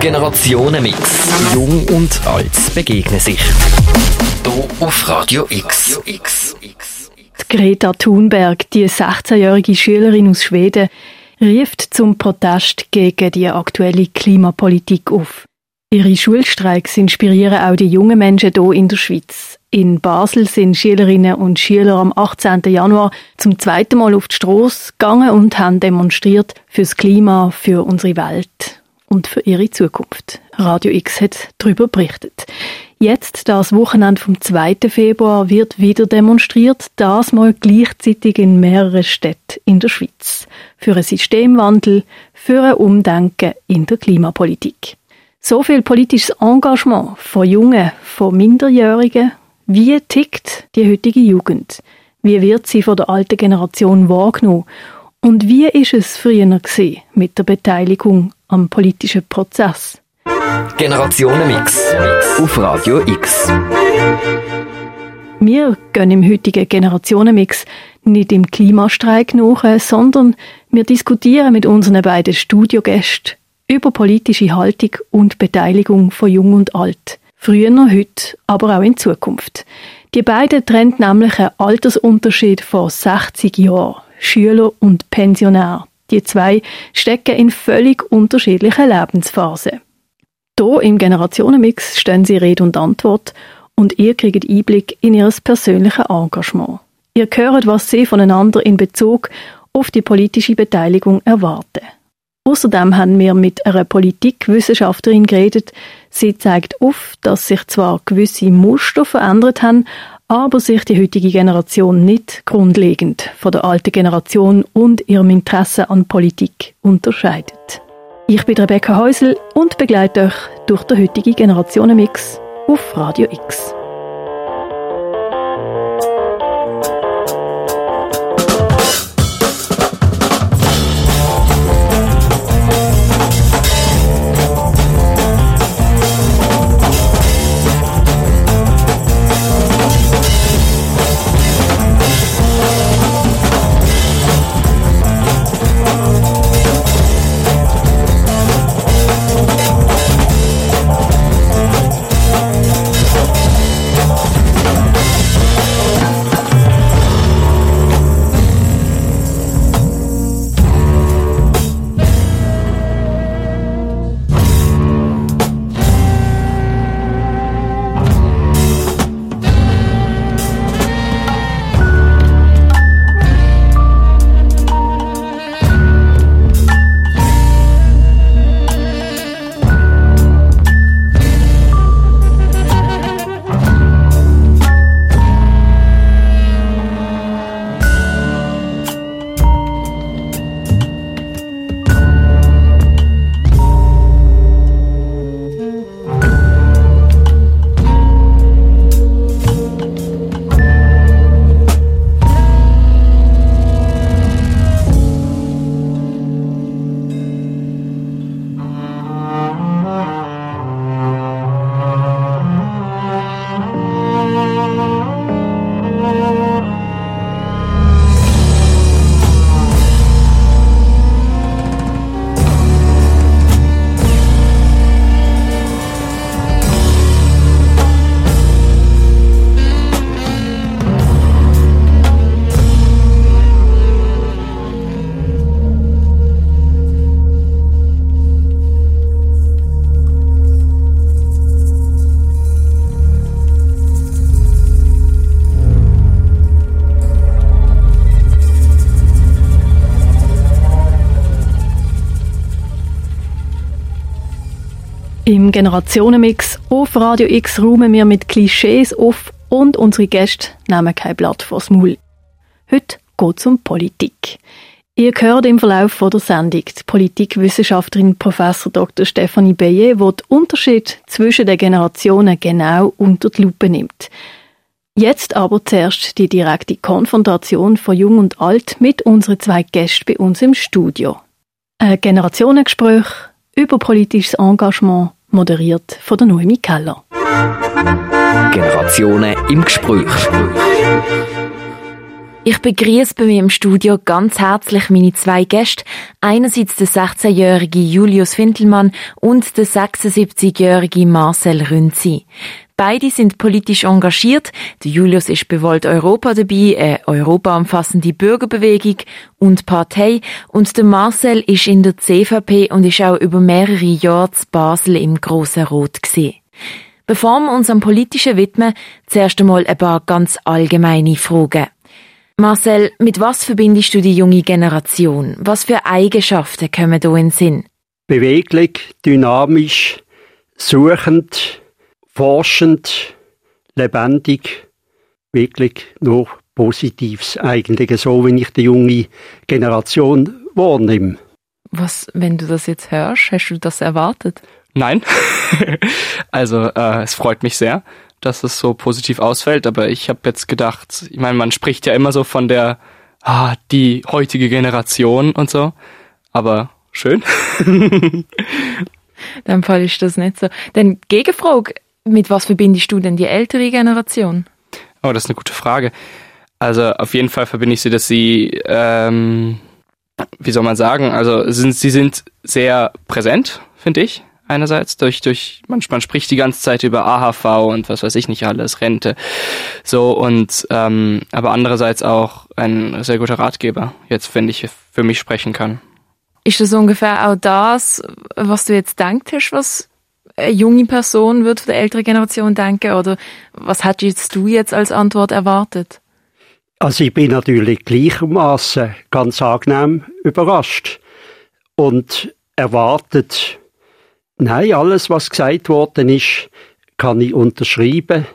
Generationenmix. Jung und alt begegnen sich. Hier auf Radio X. Greta Thunberg, die 16-jährige Schülerin aus Schweden, rieft zum Protest gegen die aktuelle Klimapolitik auf. Ihre Schulstreiks inspirieren auch die jungen Menschen hier in der Schweiz. In Basel sind Schülerinnen und Schüler am 18. Januar zum zweiten Mal auf die Strasse gegangen und haben demonstriert fürs Klima, für unsere Welt und für ihre Zukunft. Radio X hat darüber berichtet. Jetzt, das Wochenende vom 2. Februar, wird wieder demonstriert, das mal gleichzeitig in mehreren Städten in der Schweiz. Für einen Systemwandel, für ein Umdenken in der Klimapolitik. So viel politisches Engagement von Jungen, von Minderjährigen. Wie tickt die heutige Jugend? Wie wird sie von der alten Generation wahrgenommen? Und wie ist es früher mit der Beteiligung am politischen Prozess? Generationenmix auf Radio X. Wir gehen im heutigen Generationenmix nicht im Klimastreik nach, sondern wir diskutieren mit unseren beiden Studiogästen über politische Haltung und Beteiligung von Jung und Alt. Früher, heute, aber auch in Zukunft. Die beiden trennen nämlich einen Altersunterschied von 60 Jahren. Schüler und Pensionär. Die zwei stecken in völlig unterschiedlichen Lebensphasen. Hier im Generationenmix stehen sie Rede und Antwort und ihr kriegt Einblick in ihr persönliches Engagement. Ihr hört, was sie voneinander in Bezug auf die politische Beteiligung erwarten. Außerdem haben wir mit einer Politikwissenschaftlerin geredet. Sie zeigt auf, dass sich zwar gewisse Muster verändert haben, aber sich die heutige Generation nicht grundlegend von der alten Generation und ihrem Interesse an Politik unterscheidet. Ich bin Rebecca Häusel und begleite euch durch den heutigen Generationenmix auf Radio X. Im Generationenmix auf Radio X räumen wir mit Klischees auf und unsere Gäste nehmen kein Blatt vors Maul. Heute geht es um Politik. Ihr hört im Verlauf der Sendung die Politikwissenschaftlerin Prof. Dr. Stephanie Beyer, die den Unterschied zwischen den Generationen genau unter die Lupe nimmt. Jetzt aber zuerst die direkte Konfrontation von Jung und Alt mit unseren zwei Gästen bei uns im Studio. Ein Generationengespräch über politisches Engagement moderiert von der Noemi Keller. Generationen im Gespräch. Ich begrüße bei mir im Studio ganz herzlich meine zwei Gäste. Einerseits der 16-jährige Julius Fintelmann und der 76-jährige Marcel Rünzi. Beide sind politisch engagiert. Der Julius ist bewollt Europa dabei, eine europaumfassende Bürgerbewegung und Partei. Und der Marcel ist in der CVP und ist auch über mehrere Jahre zu Basel im Grossen Rot gesehen. Bevor wir uns am Politischen widmen, zuerst einmal ein paar ganz allgemeine Fragen. Marcel, mit was verbindest du die junge Generation? Was für Eigenschaften kommen da in den Sinn? Beweglich, dynamisch, suchend, forschend, lebendig, wirklich nur Positives eigentlich, so wie ich die junge Generation wahrnehme. Was, wenn du das jetzt hörst, hast du das erwartet? Nein. also äh, es freut mich sehr, dass es so positiv ausfällt, aber ich habe jetzt gedacht, ich meine, man spricht ja immer so von der, ah, die heutige Generation und so, aber schön. Dann Fall ist das nicht so. Denn Gegenfrage, mit was verbindest du denn die ältere Generation? Oh, das ist eine gute Frage. Also auf jeden Fall verbinde ich sie, dass sie, ähm, wie soll man sagen, also sind, sie sind sehr präsent, finde ich. Einerseits durch, durch, man, man spricht die ganze Zeit über AHV und was weiß ich nicht alles, Rente. So und ähm, aber andererseits auch ein sehr guter Ratgeber, jetzt wenn ich für mich sprechen kann. Ist das ungefähr auch das, was du jetzt denkt hast, was eine junge Person wird von der älteren Generation denken? Oder was hättest du jetzt als Antwort erwartet? Also ich bin natürlich gleichermaßen ganz angenehm überrascht und erwartet, nein, alles was gesagt worden ist, kann ich unterschreiben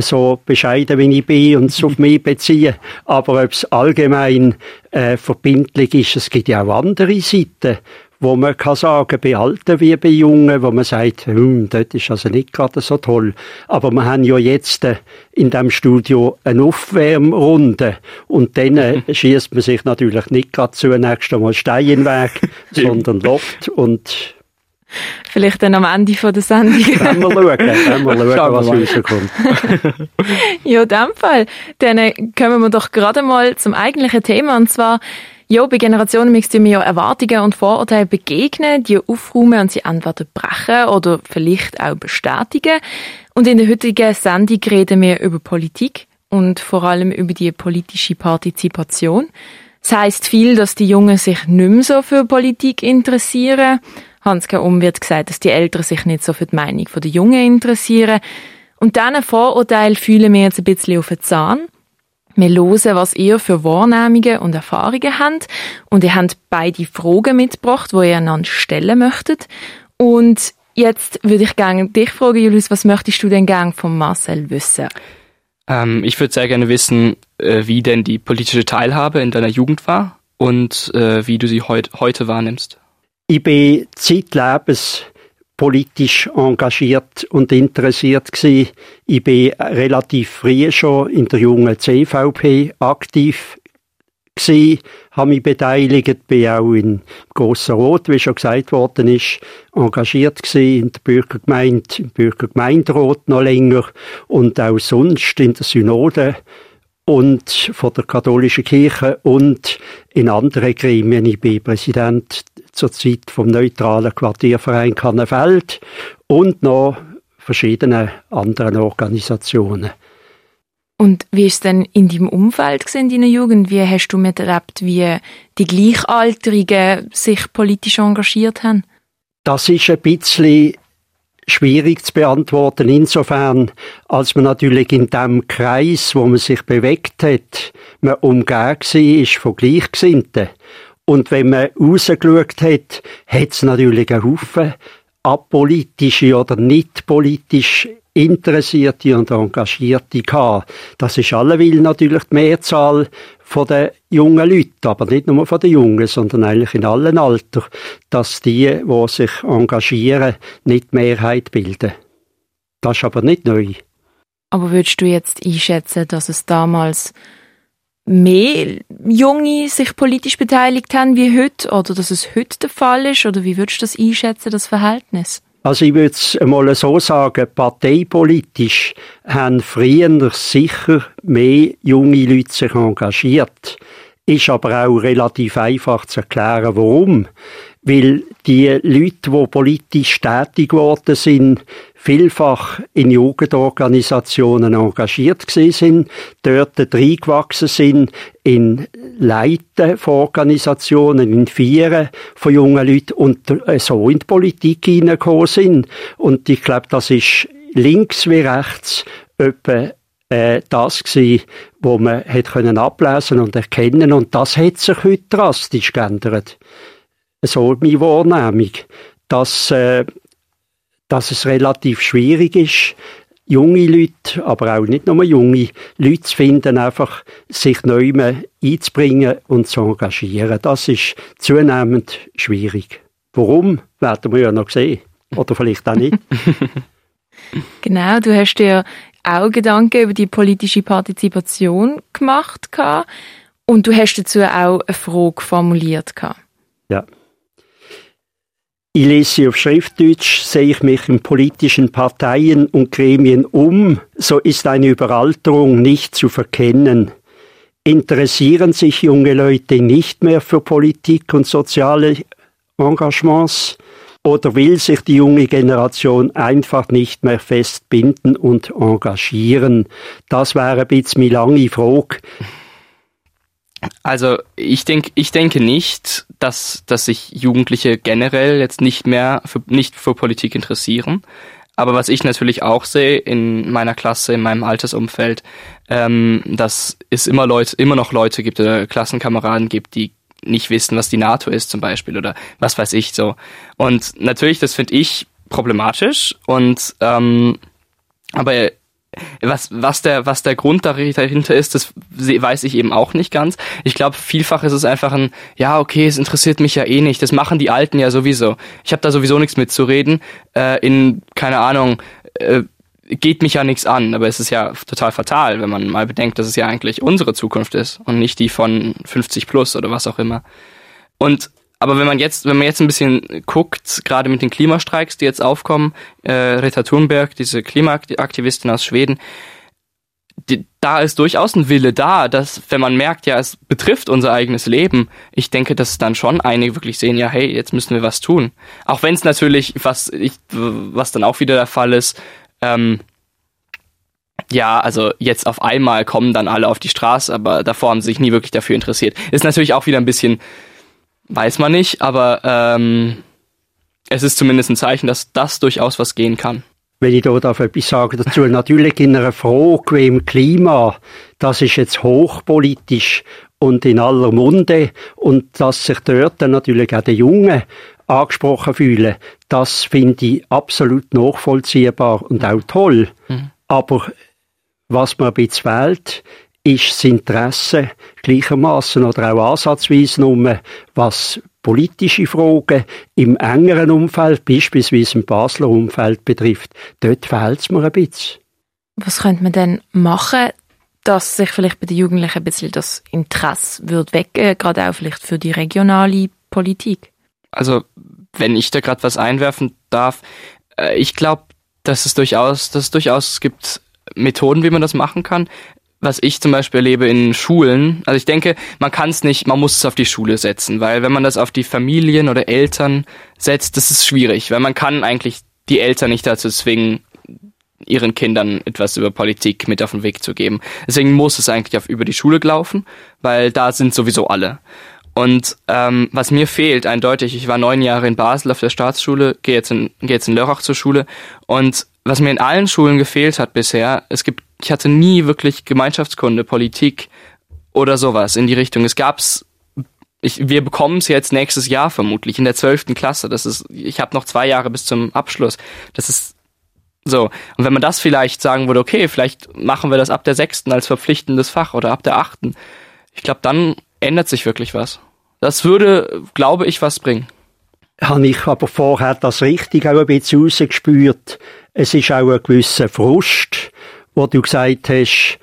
so bescheiden wie ich bin und es auf mich beziehen. Aber ob es allgemein äh, verbindlich ist, es gibt ja auch andere Seiten, wo man kann sagen, bei Alten wie bei Jungen, wo man sagt, hm, das ist also nicht gerade so toll. Aber wir haben ja jetzt äh, in dem Studio eine Aufwärmrunde und dann äh, schießt man sich natürlich nicht gerade zunächst einmal Stein in den Weg, sondern lobt und Vielleicht dann am Ende von der Sendung. Wenn wir schauen, wenn wir schauen was rauskommt. ja, in dem Fall. Dann äh, kommen wir doch gerade mal zum eigentlichen Thema und zwar ja, bei Generationen müssen wir ja Erwartungen und Vorurteile begegnen, die aufräumen und sie entweder brechen oder vielleicht auch bestätigen. Und in der heutigen Sendung reden wir über Politik und vor allem über die politische Partizipation. Das heisst viel, dass die Jungen sich nicht mehr so für Politik interessieren. Hans-K. Um wird gesagt, dass die Eltern sich nicht so für die Meinung der Jungen interessieren. Und diesen Vorurteil fühlen wir jetzt ein bisschen auf den Zahn. Wir hören, was ihr für Wahrnehmungen und Erfahrungen habt. Und ihr habt beide Fragen mitgebracht, die ihr einander stellen möchtet. Und jetzt würde ich gerne dich fragen, Julius, was möchtest du denn gerne von Marcel wissen? Ähm, ich würde sehr gerne wissen, äh, wie denn die politische Teilhabe in deiner Jugend war und äh, wie du sie heut, heute wahrnimmst. Ich bin zeitlebens politisch engagiert und interessiert gewesen. Ich bin relativ früh schon in der jungen CVP aktiv gewesen, habe mich beteiligt, bin auch in Grossen Rot, wie schon gesagt worden ist, engagiert gewesen, in der Bürgergemeinde, im Bürgergemeinderat noch länger und auch sonst in der Synode und von der katholischen Kirche und in anderen Gremien. Ich bin Präsident zur Zeit vom neutralen Quartierverein Kannenfeld und noch verschiedene anderen Organisationen. Und wie ist es denn in deinem Umfeld in deiner Jugend? Wie hast du miterlebt, wie die Gleichaltrigen sich politisch engagiert haben? Das ist ein bisschen schwierig zu beantworten, insofern, als man natürlich in dem Kreis, wo man sich bewegt hat, man umgeben war von Gleichgesinnten. Und wenn man rausgeschaut hat, hat es natürlich einen Haufen apolitische oder nicht politisch Interessierte und Engagierte gehabt. Das ist alleweil natürlich die Mehrzahl von den jungen Leuten, aber nicht nur von den Jungen, sondern eigentlich in allen Alter, dass die, die sich engagieren, nicht die Mehrheit bilden. Das ist aber nicht neu. Aber würdest du jetzt einschätzen, dass es damals mehr Junge sich politisch beteiligt haben wie heute oder dass es heute der Fall ist oder wie würdest du das einschätzen, das Verhältnis? Also ich würde es einmal so sagen, parteipolitisch haben früher sicher mehr junge Leute sich engagiert. Ist aber auch relativ einfach zu erklären, warum. Weil die Leute, die politisch tätig geworden sind, vielfach in Jugendorganisationen engagiert sind, dort reingewachsen sind, in Leiten von Organisationen, in Vieren von jungen Leuten und so in die Politik hineingekommen sind. Und ich glaube, das ist links wie rechts etwa äh, das gewesen, wo man hat ablesen und erkennen und das hat sich heute drastisch geändert. So meine Wahrnehmung, dass, äh, dass es relativ schwierig ist, junge Leute, aber auch nicht nur junge Leute zu finden, einfach sich neu einzubringen und zu engagieren. Das ist zunehmend schwierig. Warum, werden wir ja noch sehen. Oder vielleicht auch nicht. genau, du hast dir auch Gedanken über die politische Partizipation gemacht und du hast dazu auch eine Frage formuliert. Ja. Ich lese auf Schriftdeutsch, sehe ich mich in politischen Parteien und Gremien um, so ist eine Überalterung nicht zu verkennen. Interessieren sich junge Leute nicht mehr für Politik und soziale Engagements? Oder will sich die junge Generation einfach nicht mehr festbinden und engagieren? Das wäre ein bisschen meine lange Frage. Also ich denke, ich denke nicht, dass, dass sich Jugendliche generell jetzt nicht mehr für, nicht für Politik interessieren. Aber was ich natürlich auch sehe in meiner Klasse, in meinem Altersumfeld, ähm, dass es immer Leute, immer noch Leute gibt oder Klassenkameraden gibt, die nicht wissen, was die NATO ist zum Beispiel oder was weiß ich so. Und natürlich, das finde ich problematisch und ähm, aber was, was, der, was der Grund dahinter ist, das weiß ich eben auch nicht ganz. Ich glaube, vielfach ist es einfach ein, ja, okay, es interessiert mich ja eh nicht. Das machen die Alten ja sowieso. Ich habe da sowieso nichts mitzureden. Äh, in, keine Ahnung, äh, geht mich ja nichts an, aber es ist ja total fatal, wenn man mal bedenkt, dass es ja eigentlich unsere Zukunft ist und nicht die von 50 plus oder was auch immer. Und aber wenn man jetzt, wenn man jetzt ein bisschen guckt, gerade mit den Klimastreiks, die jetzt aufkommen, äh, Rita Thunberg, diese Klimaaktivistin aus Schweden, die, da ist durchaus ein Wille da, dass, wenn man merkt, ja, es betrifft unser eigenes Leben, ich denke, dass dann schon einige wirklich sehen, ja, hey, jetzt müssen wir was tun. Auch wenn es natürlich, was, ich, was dann auch wieder der Fall ist, ähm, ja, also jetzt auf einmal kommen dann alle auf die Straße, aber davor haben sie sich nie wirklich dafür interessiert. Ist natürlich auch wieder ein bisschen, weiß man nicht, aber ähm, es ist zumindest ein Zeichen, dass das durchaus was gehen kann. Wenn ich da etwas sagen dazu, natürlich in einer Frage wie im Klima, das ist jetzt hochpolitisch und in aller Munde und dass sich dort natürlich auch die Jungen angesprochen fühlen, das finde ich absolut nachvollziehbar und auch toll. Mhm. Aber was man ein bisschen fehlt, ist das Interesse gleichermaßen oder auch ansatzweise um, was politische Fragen im engeren Umfeld, beispielsweise im Basler Umfeld betrifft. Dort fehlt es mir ein bisschen. Was könnte man denn machen, dass sich vielleicht bei den Jugendlichen ein bisschen das Interesse wird weggehen, gerade auch vielleicht für die regionale Politik? Also, wenn ich da gerade was einwerfen darf, äh, ich glaube, dass es durchaus, dass es durchaus gibt Methoden, wie man das machen kann. Was ich zum Beispiel erlebe in Schulen, also ich denke, man kann es nicht, man muss es auf die Schule setzen, weil wenn man das auf die Familien oder Eltern setzt, das ist schwierig, weil man kann eigentlich die Eltern nicht dazu zwingen, ihren Kindern etwas über Politik mit auf den Weg zu geben. Deswegen muss es eigentlich auf über die Schule laufen, weil da sind sowieso alle. Und ähm, was mir fehlt, eindeutig, ich war neun Jahre in Basel auf der Staatsschule, gehe jetzt in, gehe jetzt in Lörrach zur Schule und was mir in allen Schulen gefehlt hat bisher, es gibt, ich hatte nie wirklich Gemeinschaftskunde, Politik oder sowas in die Richtung. Es gab's, ich, wir bekommen es jetzt nächstes Jahr vermutlich in der zwölften Klasse. Das ist, ich habe noch zwei Jahre bis zum Abschluss. Das ist so. Und wenn man das vielleicht sagen würde, okay, vielleicht machen wir das ab der sechsten als verpflichtendes Fach oder ab der achten, ich glaube, dann ändert sich wirklich was. Das würde, glaube ich, was bringen. Habe ich aber vorher das richtig auch ein bisschen rausgespürt, es ist auch ein gewisser Frust, wo du gesagt hast,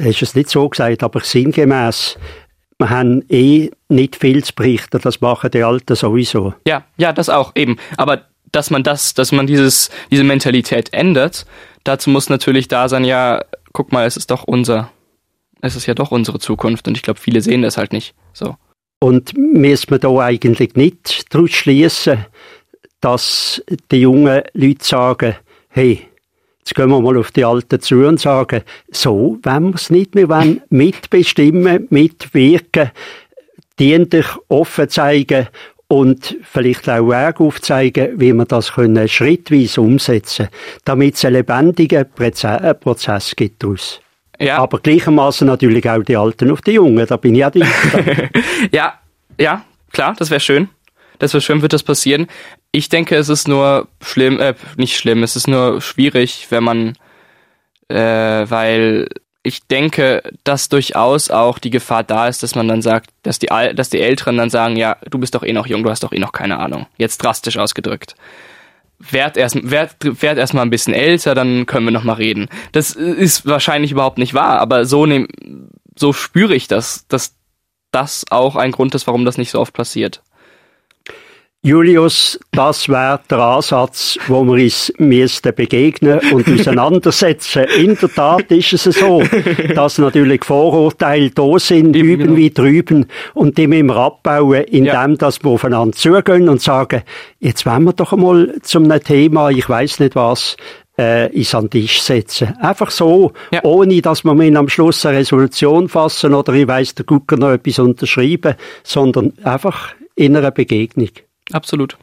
hast es nicht so gesagt, aber sinngemäß, wir haben eh nicht viel zu berichten, das machen die Alten sowieso. Ja, ja, das auch, eben. Aber dass man das, dass man dieses, diese Mentalität ändert, dazu muss natürlich da sein, ja, guck mal, es ist doch unser, es ist ja doch unsere Zukunft und ich glaube, viele sehen das halt nicht so. Und müssen wir da eigentlich nicht daraus schließen, dass die jungen Leute sagen, hey, jetzt gehen wir mal auf die Alten zu und sagen, so wenn wir es nicht, wir wollen mitbestimmen, mitwirken, dienlich offen zeigen und vielleicht auch Wege aufzeigen, wie wir das können schrittweise umsetzen können, damit es einen lebendigen Prozess gibt daraus. Ja. Aber gleichermaßen natürlich auch die Alten auf die Jungen, da bin ich auch die. ja, ja, klar, das wäre schön. Wäre schön, wird das passieren. Ich denke, es ist nur schlimm, äh, nicht schlimm, es ist nur schwierig, wenn man, äh, weil ich denke, dass durchaus auch die Gefahr da ist, dass man dann sagt, dass die, dass die Älteren dann sagen, ja, du bist doch eh noch jung, du hast doch eh noch keine Ahnung. Jetzt drastisch ausgedrückt. Werd erst, werd, werd erst mal ein bisschen älter, dann können wir noch mal reden. Das ist wahrscheinlich überhaupt nicht wahr, aber so nehm, so spüre ich das, dass das auch ein Grund ist, warum das nicht so oft passiert. Julius, das wäre der Ansatz, wo wir uns müssten begegnen und auseinandersetzen. In der Tat ist es so, dass natürlich Vorurteile da sind, Eben, üben genau. wie drüben, und die müssen wir abbauen, indem ja. dass wir aufeinander zugehen und sagen, jetzt wollen wir doch einmal zum Thema, ich weiß nicht was, äh, ins an den Tisch setzen. Einfach so, ja. ohne dass wir am Schluss eine Resolution fassen oder ich weiss, der Gucker noch etwas unterschreiben, sondern einfach in einer Begegnung. Absolut.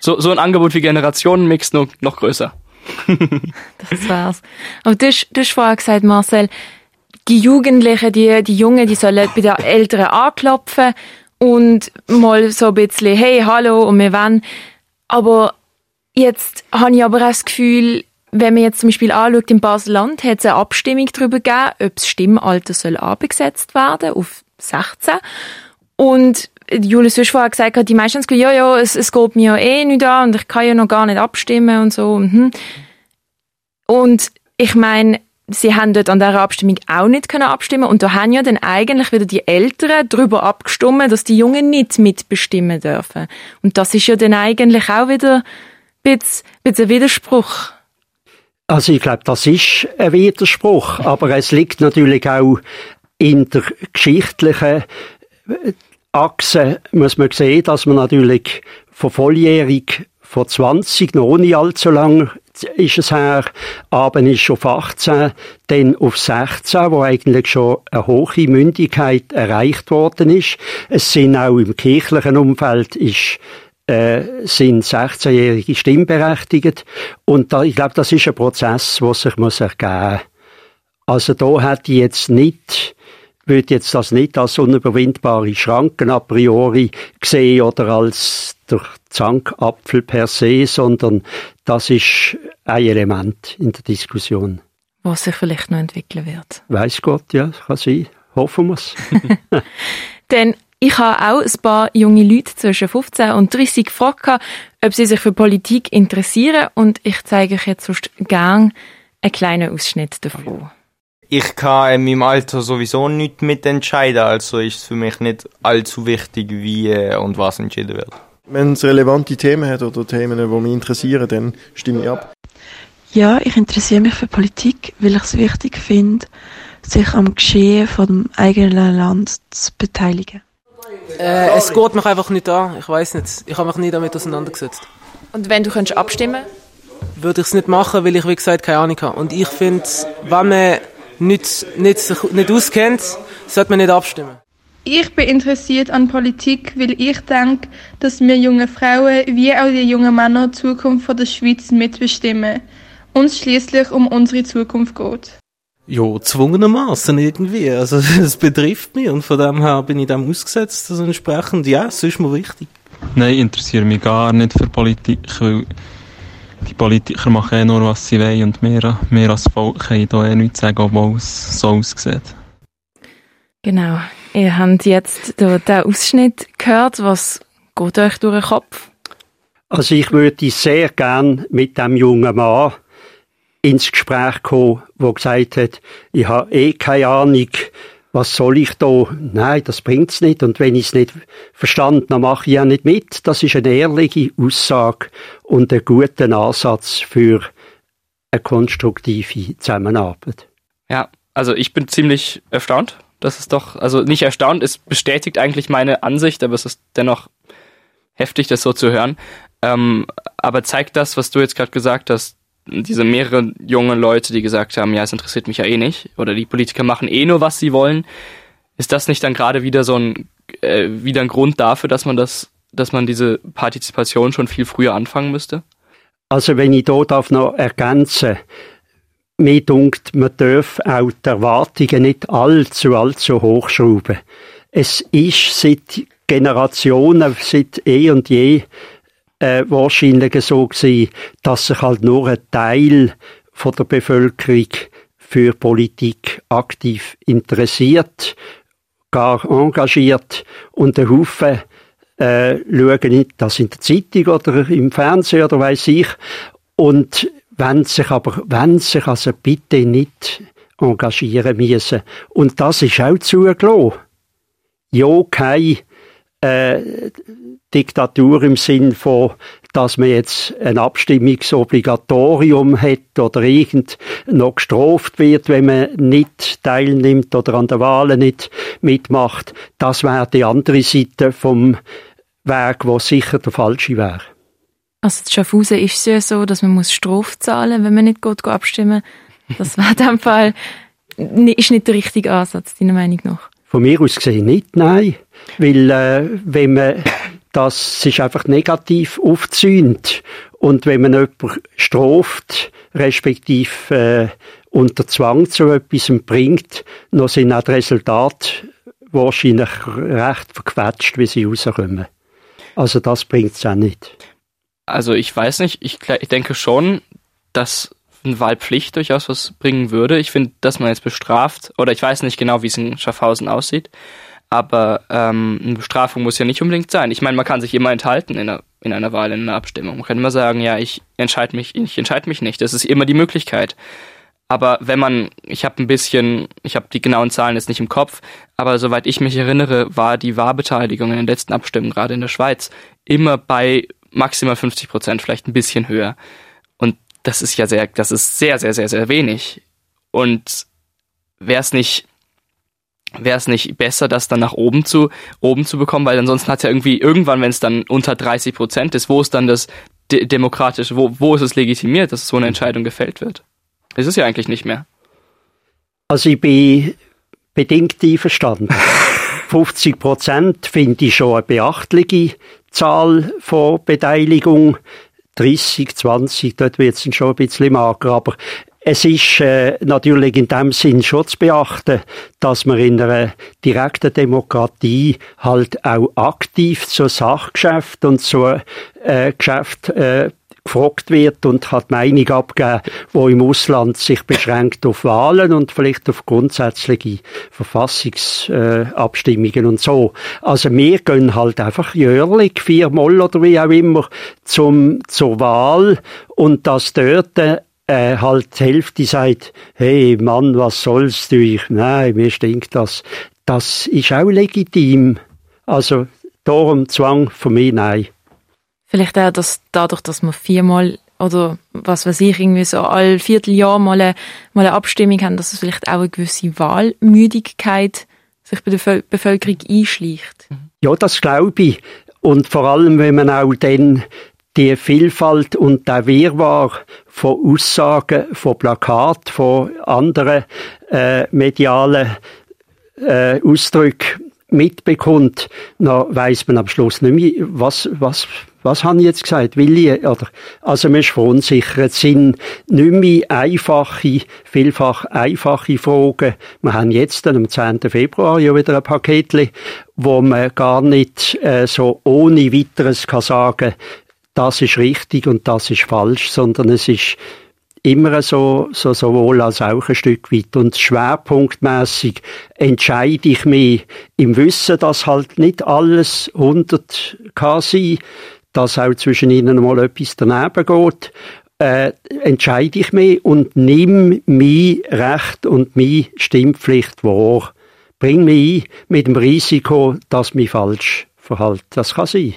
So, so ein Angebot wie Generationenmix nur noch größer. das war's. Aber du, hast, du hast vorher gesagt, Marcel, die Jugendlichen, die, die Jungen, die sollen bei den Älteren anklopfen und mal so ein bisschen, hey, hallo, und wir wollen. Aber jetzt habe ich aber auch das Gefühl, wenn man jetzt zum Beispiel anschaut, im Basel-Land hat es eine Abstimmung darüber gegeben, ob das Stimmalter soll abgesetzt werden auf 16. Und Julius hast vorher gesagt, die meisten sagen, ja, ja, es, es geht mir ja eh nicht an und ich kann ja noch gar nicht abstimmen und so. Mhm. Und ich meine, sie haben dort an dieser Abstimmung auch nicht können abstimmen und da haben ja dann eigentlich wieder die Älteren darüber abgestimmt, dass die Jungen nicht mitbestimmen dürfen. Und das ist ja dann eigentlich auch wieder ein bisschen, ein Widerspruch. Also ich glaube, das ist ein Widerspruch, aber es liegt natürlich auch in der geschichtlichen Achse muss man sehen, dass man natürlich von volljährig von 20 noch nicht allzu lang ist es her, Abend ist auf 18, dann auf 16, wo eigentlich schon eine hohe Mündigkeit erreicht worden ist. Es sind auch im kirchlichen Umfeld ist äh, sind 16-Jährige stimmberechtigt. Und da, ich glaube, das ist ein Prozess, der sich muss ergeben Also da hat ich jetzt nicht würde jetzt das nicht als unüberwindbare Schranken a priori sehen oder als der Zankapfel per se, sondern das ist ein Element in der Diskussion. Was sich vielleicht noch entwickeln wird. Weiß Gott, ja, kann sein. Hoffen wir es. Denn ich habe auch ein paar junge Leute zwischen 15 und 30 gefragt, ob sie sich für Politik interessieren und ich zeige euch jetzt sonst gerne einen kleinen Ausschnitt davon ich kann in meinem Alter sowieso nicht mitentscheiden, also ist es für mich nicht allzu wichtig, wie äh, und was entschieden wird. Wenn es relevante Themen hat oder Themen, die mich interessieren, dann stimme ich ab. Ja, ich interessiere mich für Politik, weil ich es wichtig finde, sich am Geschehen von dem eigenen Land zu beteiligen. Äh, es geht mich einfach nicht an. Ich weiß nicht. Ich habe mich nie damit auseinandergesetzt. Und wenn du könntest abstimmen? Würde ich es nicht machen, weil ich wie gesagt keine Ahnung habe. Und ich finde, wenn man nicht, nicht, sich nicht auskennt, sollte man nicht abstimmen. Ich bin interessiert an Politik, weil ich denke, dass wir junge Frauen wie auch die jungen Männer die Zukunft der Schweiz mitbestimmen. Uns schließlich um unsere Zukunft geht. Ja, zwungenermaßen irgendwie. Also es betrifft mich und von dem her bin ich dem ausgesetzt. Also entsprechend, ja, es ist mir wichtig. Nein, ich interessiere mich gar nicht für Politik, weil die Politiker machen eh nur, was sie wollen und wir, wir als Volk können da eh nichts sagen, obwohl es so aussieht. Genau. Ihr habt jetzt den Ausschnitt gehört. Was geht euch durch den Kopf? Also ich würde sehr gern mit dem jungen Mann ins Gespräch kommen, wo gesagt hat, ich habe eh keine Ahnung was soll ich da? Nein, das bringt's nicht. Und wenn ich es nicht verstanden, dann mache ich ja nicht mit. Das ist eine ehrliche Aussage und ein guter Ansatz für eine konstruktive Zusammenarbeit. Ja, also ich bin ziemlich erstaunt. Das ist doch, also nicht erstaunt, es bestätigt eigentlich meine Ansicht, aber es ist dennoch heftig, das so zu hören. Ähm, aber zeigt das, was du jetzt gerade gesagt hast, diese mehreren junge Leute, die gesagt haben, ja, es interessiert mich ja eh nicht, oder die Politiker machen eh nur, was sie wollen, ist das nicht dann gerade wieder so ein, äh, wieder ein Grund dafür, dass man das, dass man diese Partizipation schon viel früher anfangen müsste? Also wenn ich dort darf noch ergänzen, mir dunkt, man darf auch die Erwartungen nicht allzu, allzu hochschrauben. Es ist seit Generationen, seit eh und je äh, wahrscheinlich so gewesen, dass sich halt nur ein Teil von der Bevölkerung für Politik aktiv interessiert, gar engagiert und der Haufen äh, schauen das in der Zeitung oder im Fernsehen oder weiß ich und wenn sich aber wenn sich also bitte nicht engagieren müssen und das ist auch zugelassen. Ja, keine äh, Diktatur im Sinn von, dass man jetzt ein Abstimmungsobligatorium hat oder irgend noch gestraft wird, wenn man nicht teilnimmt oder an der Wahlen nicht mitmacht. Das wäre die andere Seite vom Weg, wo sicher der falsche wäre. Also in Schaffhausen ist es ja so, dass man muss Strafe zahlen, wenn man nicht geht abstimmen. Das wäre in dem Fall ist nicht der richtige Ansatz, deiner Meinung nach? Von mir aus gesehen nicht, nein. Weil, äh, wenn man das sich einfach negativ aufzieht und wenn man jemanden straft, respektive äh, unter Zwang zu etwas bringt, dann sind auch die Resultate wahrscheinlich recht verquetscht, wie sie rauskommen. Also das bringt es auch nicht. Also ich weiß nicht, ich, ich denke schon, dass eine Wahlpflicht durchaus was bringen würde. Ich finde, dass man jetzt bestraft, oder ich weiß nicht genau, wie es in Schaffhausen aussieht, aber ähm, eine Bestrafung muss ja nicht unbedingt sein. Ich meine, man kann sich immer enthalten in einer, in einer Wahl, in einer Abstimmung. Man kann immer sagen, ja, ich entscheide mich, ich entscheide mich nicht. Das ist immer die Möglichkeit. Aber wenn man, ich habe ein bisschen, ich habe die genauen Zahlen jetzt nicht im Kopf, aber soweit ich mich erinnere, war die Wahlbeteiligung in den letzten Abstimmungen, gerade in der Schweiz, immer bei maximal 50 Prozent, vielleicht ein bisschen höher das ist ja sehr, das ist sehr, sehr, sehr, sehr wenig. Und wäre es nicht, wäre es nicht besser, das dann nach oben zu, oben zu bekommen, weil ansonsten hat ja irgendwie irgendwann, wenn es dann unter 30 Prozent ist, wo ist dann das de demokratische, wo, wo ist es legitimiert, dass so eine Entscheidung gefällt wird? Es ist ja eigentlich nicht mehr. Also ich bin bedingt einverstanden. 50 Prozent finde ich schon eine beachtliche Zahl von Beteiligung. 30, 20, dort wird es schon ein bisschen mager, aber es ist äh, natürlich in dem Sinn schon zu beachten, dass man in einer direkten Demokratie halt auch aktiv zu Sachgeschäft und zu äh, Geschäft äh, gefragt wird und hat Meinung abgegeben, wo im Ausland sich beschränkt auf Wahlen und vielleicht auf grundsätzliche Verfassungsabstimmungen äh, und so. Also wir gehen halt einfach jährlich viermal oder wie auch immer zum, zur Wahl und das dort äh, halt die Hälfte sagt, hey Mann, was soll's du? Ich, nein, mir stinkt das. Das ist auch legitim. Also darum Zwang von mir nein. Vielleicht auch, dass dadurch, dass man viermal oder was weiß ich, irgendwie so all Vierteljahr mal eine, mal eine Abstimmung haben, dass es vielleicht auch eine gewisse Wahlmüdigkeit sich bei der Bevölkerung einschleicht. Ja, das glaube ich. Und vor allem, wenn man auch dann die Vielfalt und der Wirrwarr von Aussagen, von Plakat, von anderen äh, medialen äh, Ausdrücken mitbekommt, dann weiß man am Schluss nicht mehr, was, was was habe ich jetzt gesagt? Will ich, oder, also man ist verunsichert. Es sind nicht mehr einfache, vielfach einfache Fragen. Wir haben jetzt am 10. Februar ja wieder ein Paket, wo man gar nicht äh, so ohne weiteres kann sagen, das ist richtig und das ist falsch, sondern es ist immer so, so sowohl als auch ein Stück weit. Und schwerpunktmäßig entscheide ich mich im Wissen, dass halt nicht alles 100 kann sein, dass auch zwischen ihnen mal etwas daneben geht, äh, entscheide ich mich und nehme mein Recht und meine Stimmpflicht wahr bring mich ein mit dem Risiko, dass mich falsch verhalte. Das kann sein.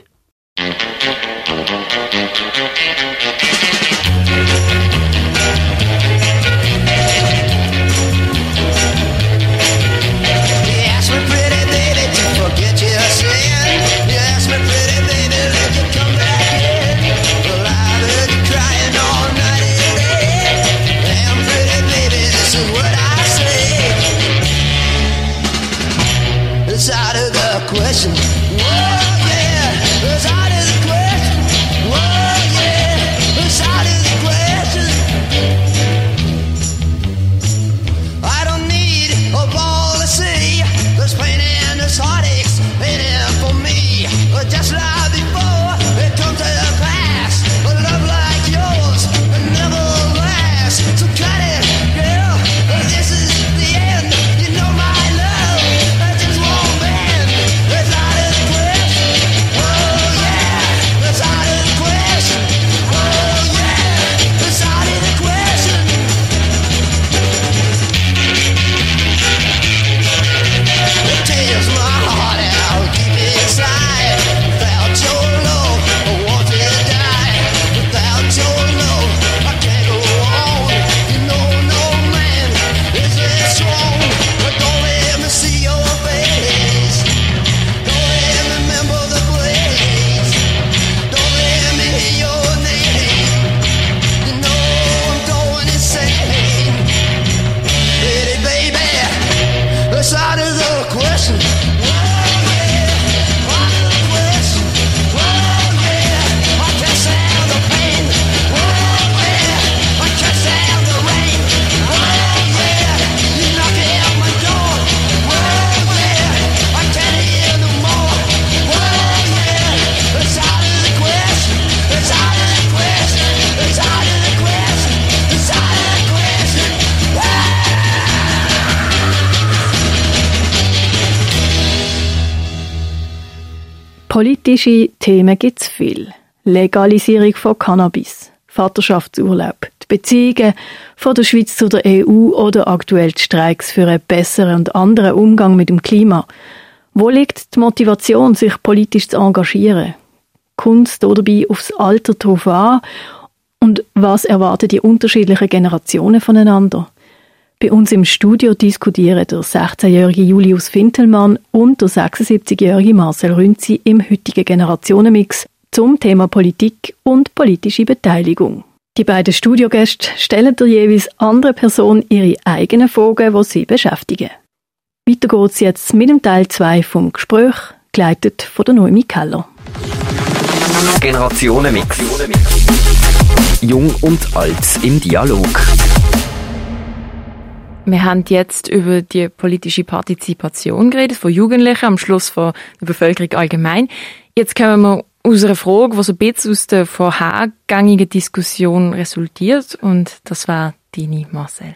Politische Themen gibt es viel. Legalisierung von Cannabis, Vaterschaftsurlaub, die Beziehungen von der Schweiz zu der EU oder aktuell die Streiks für einen besseren und anderen Umgang mit dem Klima. Wo liegt die Motivation, sich politisch zu engagieren? Kunst oder dabei aufs Alter drauf an? Und was erwarten die unterschiedlichen Generationen voneinander? Bei uns im Studio diskutieren der 16-jährige Julius Fintelmann und der 76-jährige Marcel Rünzi im heutigen Generationenmix zum Thema Politik und politische Beteiligung. Die beiden Studiogäste stellen der jeweils andere Person ihre eigenen Fragen, die sie beschäftigen. Weiter geht's jetzt mit dem Teil 2 vom Gespräch, geleitet von der Noemi Keller. Generationenmix. Jung und alt im Dialog. Wir haben jetzt über die politische Partizipation geredet, von Jugendlichen, am Schluss von der Bevölkerung allgemein. Jetzt kommen wir aus einer Frage, die so ein bisschen aus der vorhergängigen Diskussion resultiert, und das war deine, Marcel.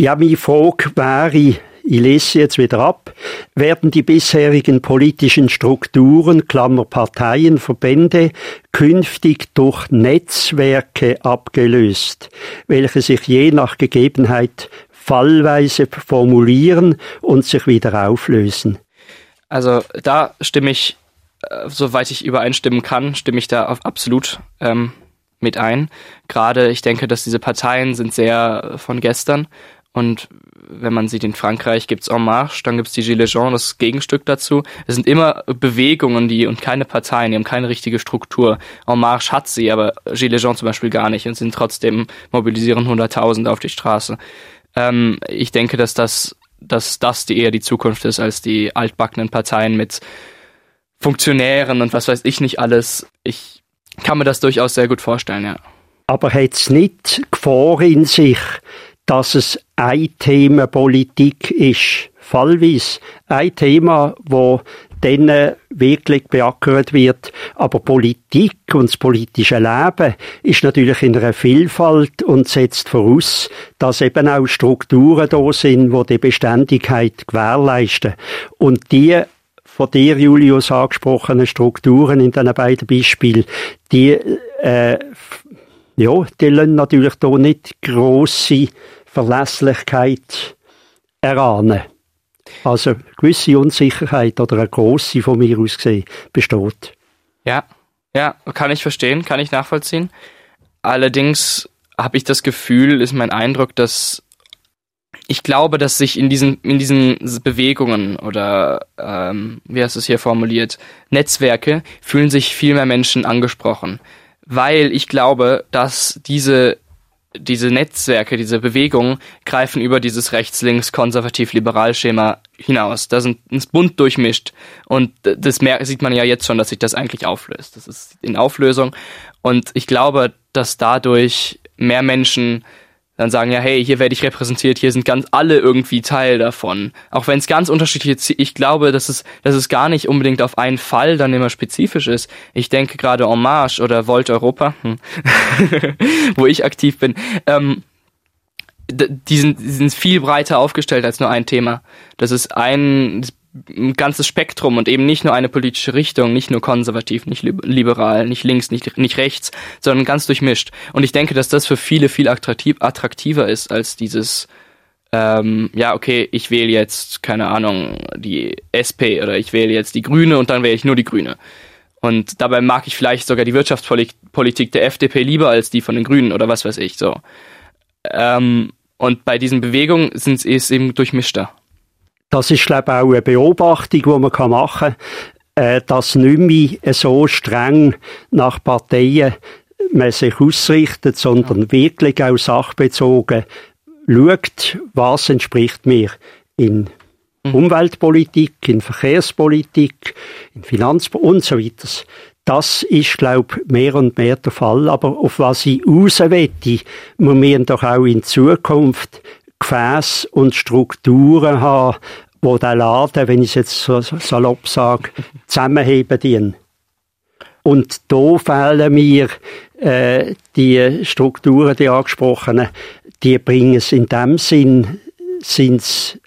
Ja, meine Frage wäre, ich lese jetzt wieder ab, werden die bisherigen politischen Strukturen, Klammer Parteien, Verbände, künftig durch Netzwerke abgelöst, welche sich je nach Gegebenheit fallweise formulieren und sich wieder auflösen. Also da stimme ich, äh, soweit ich übereinstimmen kann, stimme ich da absolut ähm, mit ein. Gerade ich denke, dass diese Parteien sind sehr von gestern und wenn man sieht, in Frankreich gibt's En Marche, dann gibt's die Gilets jaunes, das Gegenstück dazu. Es sind immer Bewegungen, die und keine Parteien, die haben keine richtige Struktur. En Marche hat sie, aber Gilets jaunes zum Beispiel gar nicht und sind trotzdem mobilisieren Hunderttausende auf die Straße. Ähm, ich denke, dass das, dass das die eher die Zukunft ist als die altbackenen Parteien mit Funktionären und was weiß ich nicht alles. Ich kann mir das durchaus sehr gut vorstellen, ja. Aber hat es nicht Gefahr in sich, dass es ein Thema Politik ist, fallweise ein Thema, wo dann wirklich beackert wird. Aber Politik und das politische Leben ist natürlich in einer Vielfalt und setzt voraus, dass eben auch Strukturen da sind, die die Beständigkeit gewährleisten. Und die von dir, Julius, angesprochenen Strukturen in diesen beiden Beispielen, die, äh, ja, die lassen natürlich da nicht grosse Verlässlichkeit erahnen. Also gewisse Unsicherheit oder eine grosse von mir aus gesehen besteht. Ja, ja, kann ich verstehen, kann ich nachvollziehen. Allerdings habe ich das Gefühl, ist mein Eindruck, dass ich glaube, dass sich in diesen, in diesen Bewegungen oder ähm, wie hast du es hier formuliert, Netzwerke fühlen sich viel mehr Menschen angesprochen. Weil ich glaube, dass diese diese Netzwerke, diese Bewegungen greifen über dieses rechts-links-konservativ-liberal-Schema hinaus. Da sind es bunt durchmischt. Und das sieht man ja jetzt schon, dass sich das eigentlich auflöst. Das ist in Auflösung. Und ich glaube, dass dadurch mehr Menschen dann sagen, ja, hey, hier werde ich repräsentiert, hier sind ganz alle irgendwie Teil davon. Auch wenn es ganz unterschiedlich ist, ich glaube, dass es, dass es gar nicht unbedingt auf einen Fall dann immer spezifisch ist. Ich denke gerade En Marche oder Volt Europa, hm, wo ich aktiv bin, ähm, die sind, die sind viel breiter aufgestellt als nur ein Thema. Das ist ein, ein ganzes Spektrum und eben nicht nur eine politische Richtung, nicht nur konservativ, nicht liberal, nicht links, nicht, nicht rechts, sondern ganz durchmischt. Und ich denke, dass das für viele viel attraktiv, attraktiver ist als dieses, ähm, ja, okay, ich wähle jetzt, keine Ahnung, die SP oder ich wähle jetzt die Grüne und dann wähle ich nur die Grüne. Und dabei mag ich vielleicht sogar die Wirtschaftspolitik der FDP lieber als die von den Grünen oder was weiß ich, so. Ähm, und bei diesen Bewegungen sind es eben durchmischter. Das ist, glaube ich, auch eine Beobachtung, die man machen kann, äh, dass nicht mehr so streng nach Parteien man sich ausrichtet, sondern wirklich auch sachbezogen schaut, was entspricht mir in mhm. Umweltpolitik, in Verkehrspolitik, in Finanzpolitik und so weiter. Das ist, glaube ich, mehr und mehr der Fall. Aber auf was ich raus wette, wir müssen doch auch in Zukunft Gefäß und Strukturen haben, wo der Laden, wenn ich es jetzt so salopp sage, zusammenheben dienen. Und da fehlen mir äh, die Strukturen, die angesprochenen, die bringen es in dem Sinn, sind es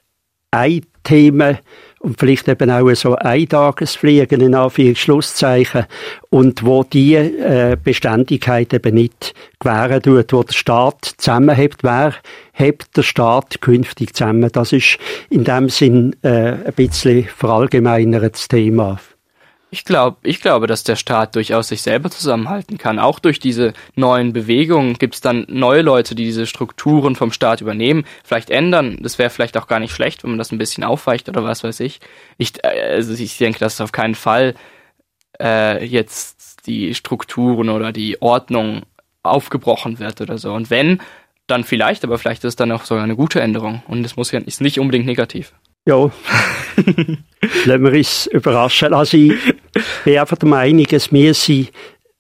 ein Thema, und vielleicht eben auch so Eintagesfliegen in Anführungszeichen und wo die äh, Beständigkeit eben nicht gewähren tut, wo der Staat zusammenhebt, wer hebt der Staat künftig zusammen? Das ist in dem Sinn äh, ein bisschen verallgemeinertes Thema. Ich glaube, ich glaube, dass der Staat durchaus sich selber zusammenhalten kann. Auch durch diese neuen Bewegungen gibt es dann neue Leute, die diese Strukturen vom Staat übernehmen, vielleicht ändern. Das wäre vielleicht auch gar nicht schlecht, wenn man das ein bisschen aufweicht oder was weiß ich. Ich, äh, also ich denke, dass auf keinen Fall äh, jetzt die Strukturen oder die Ordnung aufgebrochen wird oder so. Und wenn, dann vielleicht, aber vielleicht ist es dann auch sogar eine gute Änderung. Und es muss ja ist nicht unbedingt negativ. Ja. Lassen wir uns überraschen. Also ich bin einfach der Meinung, es müsse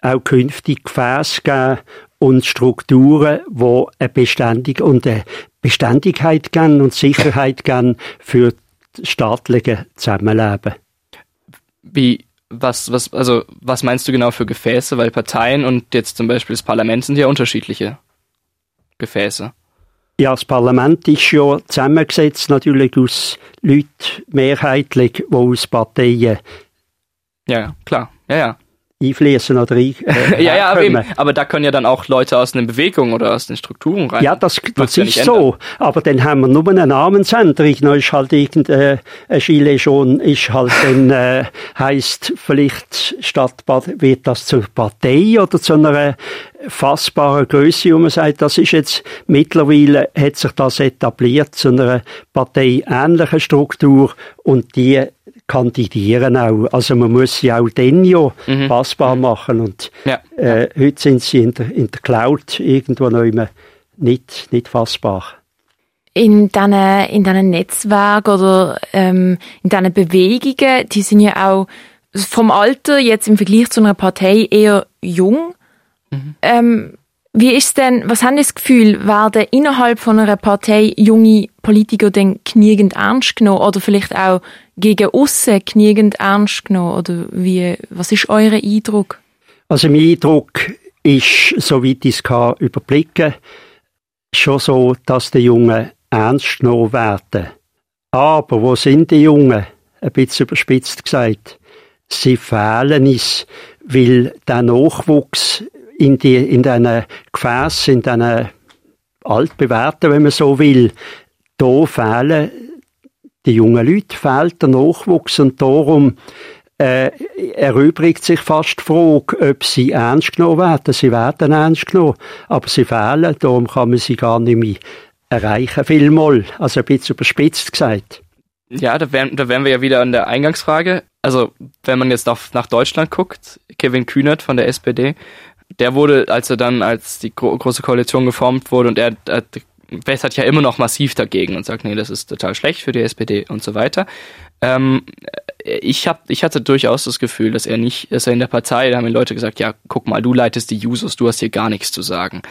auch künftig Gefäße geben und Strukturen, die eine Beständig und eine Beständigkeit geben und Sicherheit geben für das staatliche Zusammenleben. Wie, was, was, also, was meinst du genau für Gefäße? Weil Parteien und jetzt zum Beispiel das Parlament sind ja unterschiedliche Gefäße. Ja, das Parlament ist ja zusammengesetzt natürlich aus Leuten mehrheitlich, die aus Parteien ja, klar. Ja, ja einfließen oder ein, äh, ja, ja, aber, eben, aber da können ja dann auch Leute aus den Bewegungen oder aus den Strukturen rein. Ja, das, das ist ja so. Aber dann haben wir nur eine Namensänderung. Dann ist halt irgendein äh, Gilet schon, ist halt dann, äh, heisst vielleicht statt, wird das zur Partei oder zu einer fassbaren Größe, wo man sagt, das ist jetzt mittlerweile hat sich das etabliert zu einer parteiähnlichen Struktur und die kandidieren auch. Also man muss sie auch dann ja mhm. passbar machen und ja. Äh, heute sind sie in der, in der Cloud irgendwo noch immer nicht, nicht fassbar. In diesen, in diesen Netzwerken oder ähm, in diesen Bewegungen, die sind ja auch vom Alter jetzt im Vergleich zu einer Partei eher jung. Mhm. Ähm, wie ist denn, was haben das Gefühl, werden innerhalb von einer Partei junge Politiker denn genügend ernst genommen oder vielleicht auch gegen aussen genügend ernst genommen? Oder wie, was ist euer Eindruck? Also mein Eindruck ist, soweit ich es kann überblicken, schon so, dass die Jungen ernst genommen werden. Aber wo sind die Jungen? Ein bisschen überspitzt gesagt. Sie fehlen es, weil der Nachwuchs in, die, in diesen Gefäßen, in diesen altbewährten, wenn man so will, da fehlen Die jungen Leute fehlt der Nachwuchs und darum äh, erübrigt sich fast die Frage, ob sie ernst genommen werden. Sie werden ernst genommen, aber sie fehlen, darum kann man sie gar nicht mehr erreichen. Vielmal, also ein bisschen überspitzt gesagt. Ja, da wären, da wären wir ja wieder an der Eingangsfrage. Also, wenn man jetzt auf, nach Deutschland guckt, Kevin Kühnert von der SPD, der wurde, als er dann, als die Gro Große Koalition geformt wurde und er, er bessert ja immer noch massiv dagegen und sagt, nee, das ist total schlecht für die SPD und so weiter. Ähm, ich, hab, ich hatte durchaus das Gefühl, dass er nicht, dass er in der Partei, da haben die Leute gesagt, ja, guck mal, du leitest die Jusos, du hast hier gar nichts zu sagen.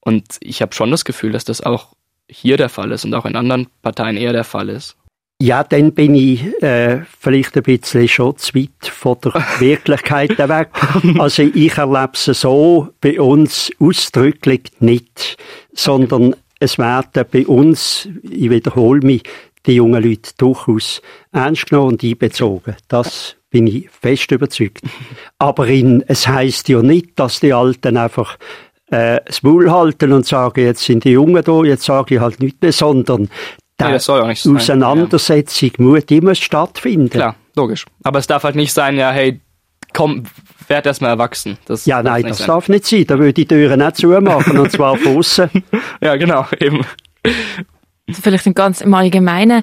Und ich habe schon das Gefühl, dass das auch hier der Fall ist und auch in anderen Parteien eher der Fall ist. Ja, dann bin ich äh, vielleicht ein bisschen schon zu weit von der Wirklichkeit weg. Also ich erlebe es so bei uns ausdrücklich nicht, sondern es werden bei uns, ich wiederhole mich, die jungen Leute durchaus ernst genommen und einbezogen. Das bin ich fest überzeugt. Aber in, es heißt ja nicht, dass die Alten einfach äh, das Maul halten und sagen, jetzt sind die Jungen da, jetzt sage ich halt nicht mehr, sondern nee, Auseinandersetzung ja. muss immer stattfinden. Klar, logisch. Aber es darf halt nicht sein, ja, hey, komm, werd erstmal erwachsen. Das ja, nein, das sein. darf nicht sein. Da würde die Türen nicht zumachen, und zwar von außen. ja, genau, eben. Also vielleicht im ganz im Allgemeinen.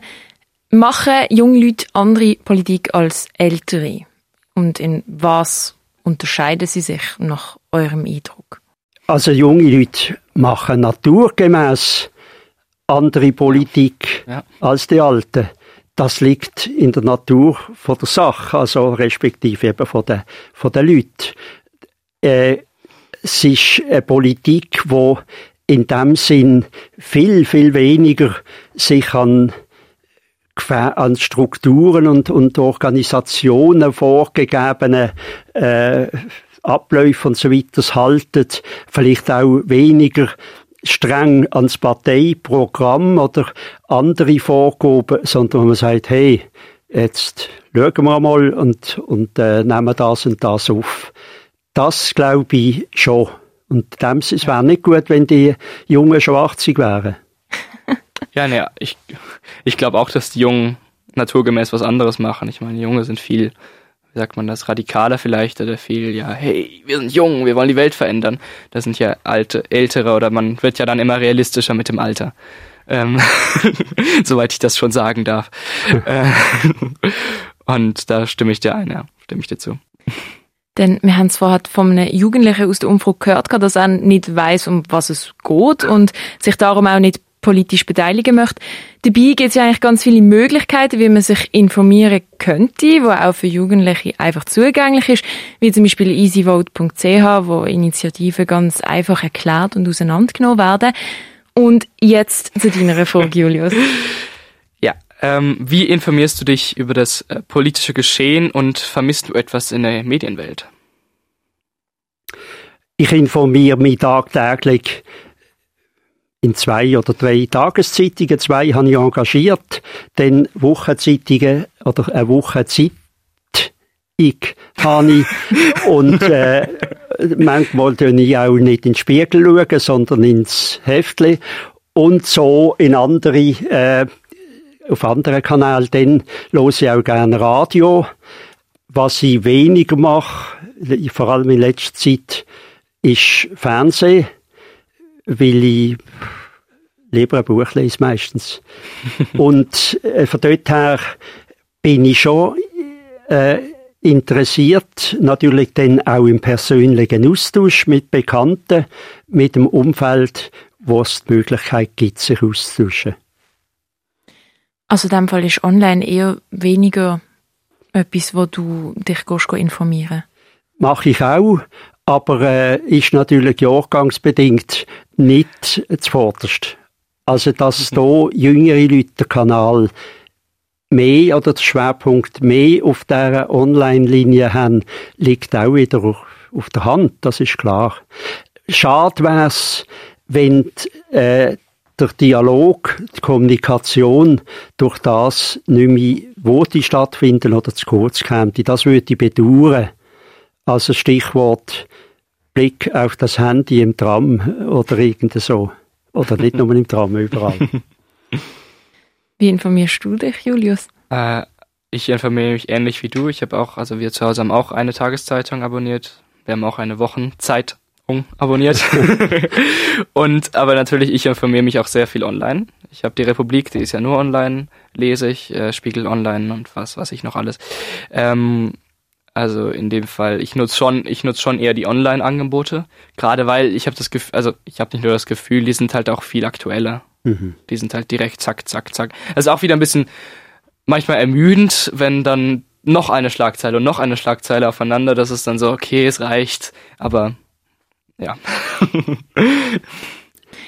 Machen junge Leute andere Politik als ältere? Und in was unterscheiden sie sich nach eurem Eindruck? Also junge Leute machen naturgemäß andere Politik ja. als die Alten. Das liegt in der Natur von der Sache, also respektive eben von den, von den Leuten. Äh, es ist eine Politik, die in dem Sinn viel, viel weniger sich an, an Strukturen und, und Organisationen vorgegebene äh, Abläufe und so weiter haltet, vielleicht auch weniger streng ans Parteiprogramm oder andere Vorgaben, sondern man sagt, hey, jetzt schauen wir mal und, und äh, nehmen das und das auf. Das glaube ich schon. Und dem, es wäre nicht gut, wenn die Jungen schon 80 wären. ja, ne, ich, ich glaube auch, dass die Jungen naturgemäß was anderes machen. Ich meine, die Jungen sind viel wie sagt man das, radikaler vielleicht oder viel, ja, hey, wir sind jung, wir wollen die Welt verändern. Das sind ja alte, ältere oder man wird ja dann immer realistischer mit dem Alter. Ähm, soweit ich das schon sagen darf. Äh, und da stimme ich dir ein, ja, stimme ich dir zu. Denn wir haben es vorher von einem Jugendlichen aus der Umfrage gehört, dass er nicht weiß, um was es geht und sich darum auch nicht politisch beteiligen möchte. Dabei gibt es ja eigentlich ganz viele Möglichkeiten, wie man sich informieren könnte, wo auch für Jugendliche einfach zugänglich ist, wie zum Beispiel easyvote.ch, wo Initiativen ganz einfach erklärt und auseinandergenommen werden. Und jetzt zu deiner Frage, Julius. Ja, ähm, wie informierst du dich über das äh, politische Geschehen und vermisst du etwas in der Medienwelt? Ich informiere mich tagtäglich in zwei oder drei Tageszeitungen, zwei habe ich engagiert, dann Wochenzeitungen oder eine Wochenzeit ich habe ich. Und äh, manchmal schaue ich auch nicht in den Spiegel, schauen, sondern ins Heftli. Und so in andere, äh, auf anderen Kanälen, dann höre ich auch gerne Radio. Was ich weniger mache, vor allem in letzter Zeit, ist Fernsehen weil ich lieber ein Buch lese meistens. und äh, von dort her bin ich schon äh, interessiert, natürlich dann auch im persönlichen Austausch mit Bekannten, mit dem Umfeld, wo es die Möglichkeit gibt, sich auszutauschen. Also in dem Fall ist online eher weniger etwas, wo du dich informieren Mache ich auch, aber äh, ist natürlich jahrgangsbedingt nicht zuvorderst. Also, dass mhm. hier jüngere Leute den Kanal mehr oder der Schwerpunkt mehr auf dieser Online-Linie haben, liegt auch wieder auf der Hand, das ist klar. Schade wäre es, wenn äh, der Dialog, die Kommunikation durch das nicht mehr wo die stattfinden oder zu kurz käme. Das würde ich bedauern. Also Stichwort Blick auf das Handy im Tram oder irgend so. Oder nicht nur im Tram, überall. Wie informierst du dich, Julius? Äh, ich informiere mich ähnlich wie du. Ich habe auch, also wir zu Hause haben auch eine Tageszeitung abonniert. Wir haben auch eine Wochenzeitung abonniert. und aber natürlich, ich informiere mich auch sehr viel online. Ich habe die Republik, die ist ja nur online, lese ich, äh, Spiegel online und was, was ich noch alles. Ähm, also in dem Fall, ich nutze schon, ich nutze schon eher die Online-Angebote, gerade weil ich habe das Gefühl, also ich habe nicht nur das Gefühl, die sind halt auch viel aktueller. Mhm. Die sind halt direkt zack, zack, zack. Das ist auch wieder ein bisschen manchmal ermüdend, wenn dann noch eine Schlagzeile und noch eine Schlagzeile aufeinander, das ist dann so, okay, es reicht, aber ja.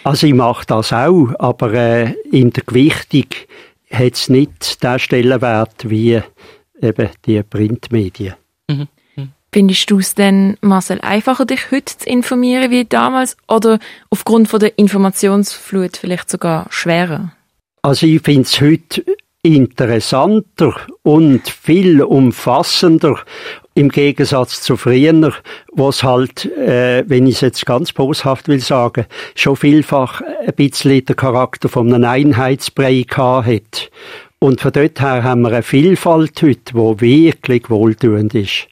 also ich mache das auch, aber äh, in der Gewichtung hat es nicht den Stellenwert wie eben die Printmedien. Mhm. Findest du es denn, Marcel, einfacher, dich heute zu informieren wie damals oder aufgrund von der Informationsflut vielleicht sogar schwerer? Also ich finde es heute interessanter und viel umfassender im Gegensatz zu früher, was halt, äh, wenn ich es jetzt ganz boshaft will sagen, schon vielfach ein bisschen den Charakter von einem Einheitsbrei hat. Und von dort her haben wir eine Vielfalt heute, die wirklich wohltuend ist.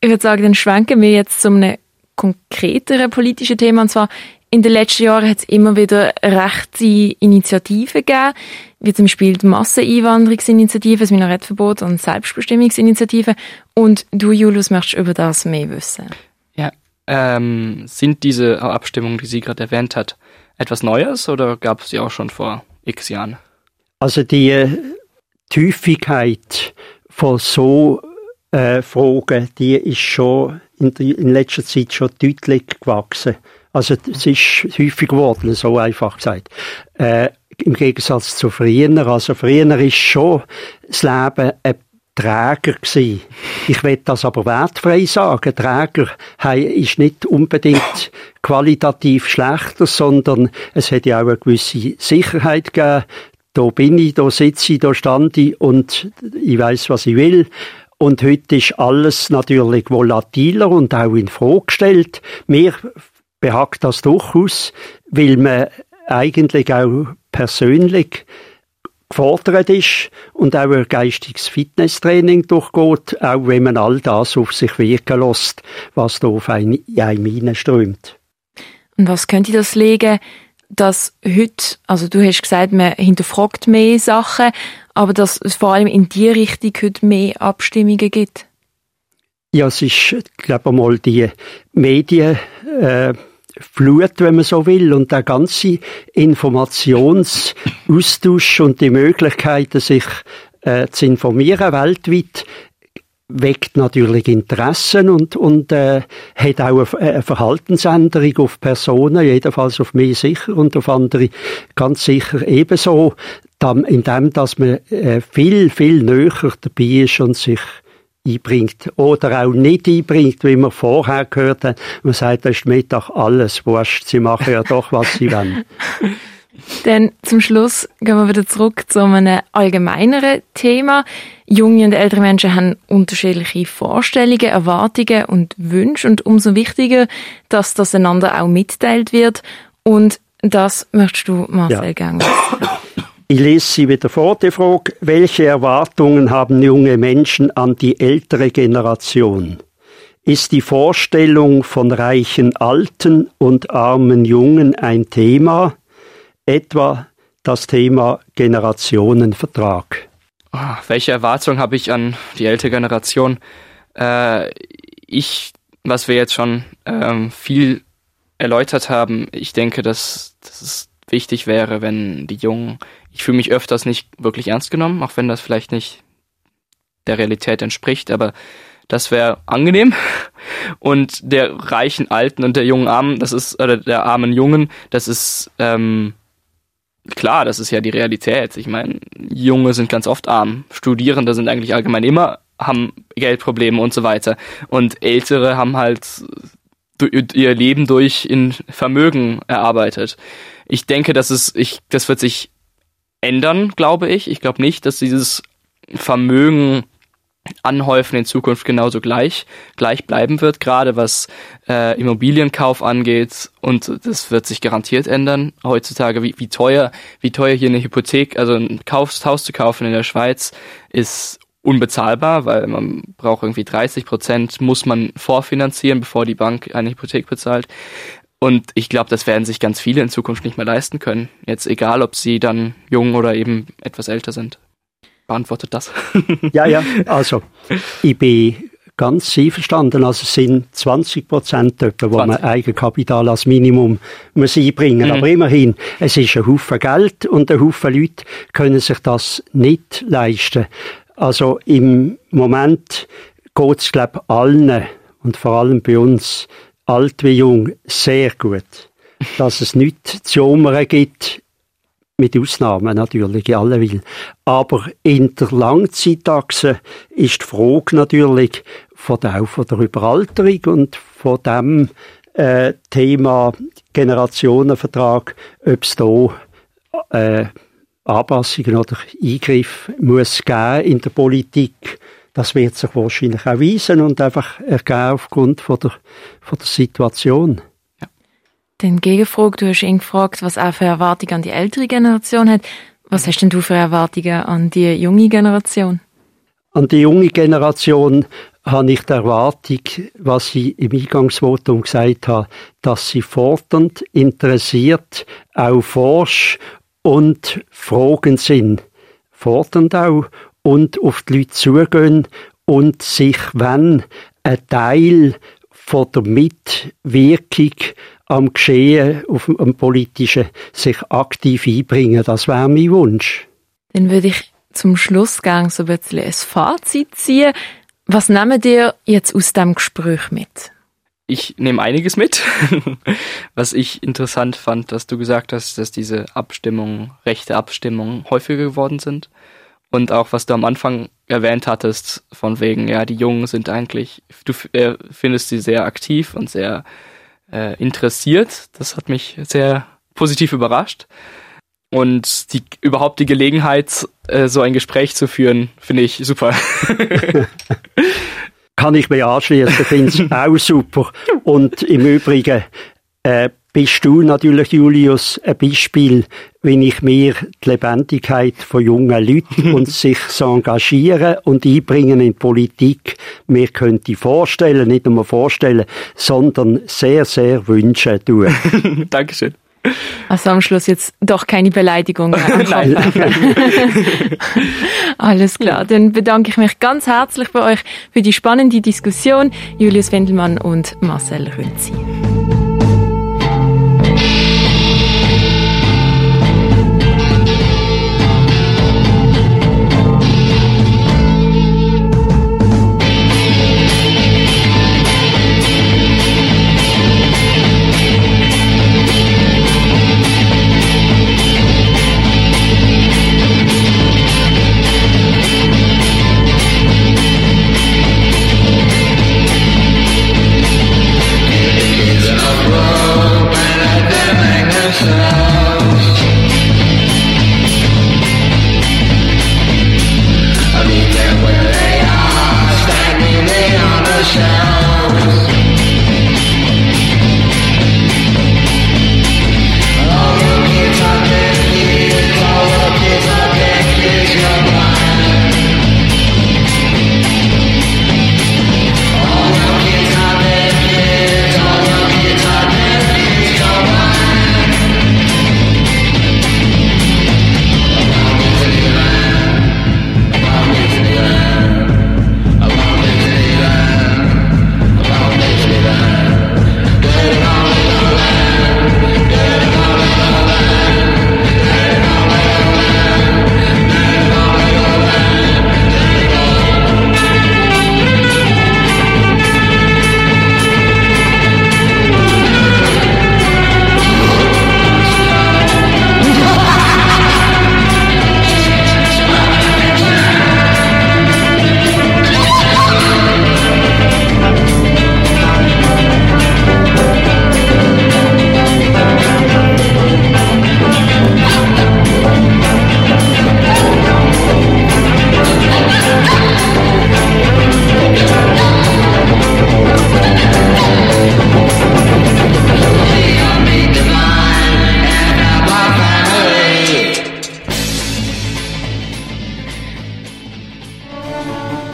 Ich würde sagen, dann schwenken wir jetzt zu einem konkreteren politischen Thema. Und zwar, in den letzten Jahren hat es immer wieder rechte Initiativen gegeben, wie zum Beispiel die Masseneinwanderungsinitiative, das Minarettverbot und Selbstbestimmungsinitiative. Und du, Julius, möchtest über das mehr wissen. Ja, ähm, sind diese Abstimmungen, die sie gerade erwähnt hat, etwas Neues oder gab es sie auch schon vor x Jahren? Also die äh, Häufigkeit von so äh, Fragen, die ist schon in, der, in letzter Zeit schon deutlich gewachsen. Also es ist häufig geworden, so einfach gesagt. Äh, Im Gegensatz zu früher. Also früher ist schon das Leben ein Träger gewesen. Ich will das aber wertfrei sagen. Träger ist nicht unbedingt qualitativ schlechter, sondern es hat ja auch eine gewisse Sicherheit gegeben. Da bin ich, da sitze ich, da stand ich und ich weiß, was ich will. Und heute ist alles natürlich volatiler und auch in Frage gestellt. Mir behagt das durchaus, weil man eigentlich auch persönlich gefordert ist und auch ein geistiges Fitnesstraining durchgeht, auch wenn man all das auf sich wirken lässt, was da auf einen, in einem hineinströmt. Und was könnte das legen, dass heute, also du hast gesagt, man hinterfragt mehr Sachen, aber dass es vor allem in die Richtung heute mehr Abstimmungen gibt? Ja, es ist, glaube ich, mal die Medien, äh, Flut, wenn man so will, und der ganze Informationsaustausch und die Möglichkeiten, sich äh, zu informieren weltweit, weckt natürlich Interessen und, und äh, hat auch eine, Verhaltensänderung auf Personen, jedenfalls auf mich sicher und auf andere ganz sicher ebenso, indem dass man äh, viel, viel näher dabei ist und sich einbringt oder auch nicht einbringt, wie wir vorher gehört haben. Man sagt, das ist Mittag alles wurscht, sie machen ja doch, was sie wollen. Dann zum Schluss gehen wir wieder zurück zu einem allgemeineren Thema. Junge und ältere Menschen haben unterschiedliche Vorstellungen, Erwartungen und Wünsche und umso wichtiger, dass das einander auch mitteilt wird und das möchtest du, Marcel, ja. gerne Ich lese sie wieder vor, die Frage, welche Erwartungen haben junge Menschen an die ältere Generation? Ist die Vorstellung von reichen Alten und armen Jungen ein Thema? Etwa das Thema Generationenvertrag. Oh, welche Erwartungen habe ich an die ältere Generation? Äh, ich, was wir jetzt schon ähm, viel erläutert haben, ich denke, dass, dass es wichtig wäre, wenn die Jungen, ich fühle mich öfters nicht wirklich ernst genommen, auch wenn das vielleicht nicht der Realität entspricht, aber das wäre angenehm. Und der reichen Alten und der jungen Armen, das ist, oder der armen Jungen, das ist ähm, klar, das ist ja die Realität. Ich meine, Junge sind ganz oft arm. Studierende sind eigentlich allgemein immer, haben Geldprobleme und so weiter. Und Ältere haben halt ihr Leben durch in Vermögen erarbeitet. Ich denke, dass es, ich, das wird sich ändern, glaube ich. Ich glaube nicht, dass dieses Vermögen Anhäufen in Zukunft genauso gleich, gleich bleiben wird, gerade was äh, Immobilienkauf angeht. Und das wird sich garantiert ändern heutzutage. Wie, wie teuer, wie teuer hier eine Hypothek, also ein Kaufs, Haus zu kaufen in der Schweiz, ist unbezahlbar, weil man braucht irgendwie 30 Prozent, muss man vorfinanzieren, bevor die Bank eine Hypothek bezahlt. Und ich glaube, das werden sich ganz viele in Zukunft nicht mehr leisten können. Jetzt egal, ob sie dann jung oder eben etwas älter sind. Beantwortet das? ja, ja, also ich bin ganz einverstanden. Also es sind 20 Prozent, wo 20. man Eigenkapital als Minimum muss einbringen muss. Mhm. Aber immerhin, es ist ein Haufen Geld und ein Haufen Leute können sich das nicht leisten. Also im Moment geht es, glaube ich, allen und vor allem bei uns, alt wie jung, sehr gut, dass es nichts zu jammern gibt, mit Ausnahmen natürlich, in alle will. Aber in der Langzeitachse ist die Frage natürlich von der, von der Überalterung und von dem äh, Thema Generationenvertrag, ob es da äh, Anpassungen oder Eingriff muss geben in der Politik. Das wird sich wahrscheinlich auch weisen und einfach ergeben aufgrund von der, von der Situation. Ja. Den Gegenfrage, du hast ihn gefragt, was er für Erwartungen an die ältere Generation hat. Was hast denn du für Erwartungen an die junge Generation? An die junge Generation habe ich die Erwartung, was ich im Eingangsvotum gesagt habe, dass sie fordernd, interessiert, auch forsch und Fragen sind, fordernd auch und auf die Leute zugehen und sich, wenn ein Teil von der Mitwirkung am Geschehen, auf dem politischen, sich aktiv einbringen. Das wäre mein Wunsch. Dann würde ich zum Schlussgang so ein bisschen ein Fazit ziehen. Was nehmen dir jetzt aus dem Gespräch mit? ich nehme einiges mit. Was ich interessant fand, dass du gesagt hast, dass diese Abstimmungen, rechte Abstimmungen häufiger geworden sind. Und auch was du am Anfang erwähnt hattest, von wegen, ja, die Jungen sind eigentlich, du äh, findest sie sehr aktiv und sehr äh, interessiert. Das hat mich sehr positiv überrascht. Und die, überhaupt die Gelegenheit, äh, so ein Gespräch zu führen, finde ich super. kann ich mich anschließen, finde es auch super. Und im Übrigen äh, bist du natürlich, Julius, ein Beispiel, wenn ich mir die Lebendigkeit von jungen Leuten und sich so engagieren und einbringen in die Politik mir könnte vorstellen, nicht nur vorstellen, sondern sehr, sehr wünschen tun. Dankeschön. Also am Schluss jetzt doch keine Beleidigung. Nein. Alles klar. Dann bedanke ich mich ganz herzlich bei euch für die spannende Diskussion. Julius Wendelmann und Marcel Rünzi.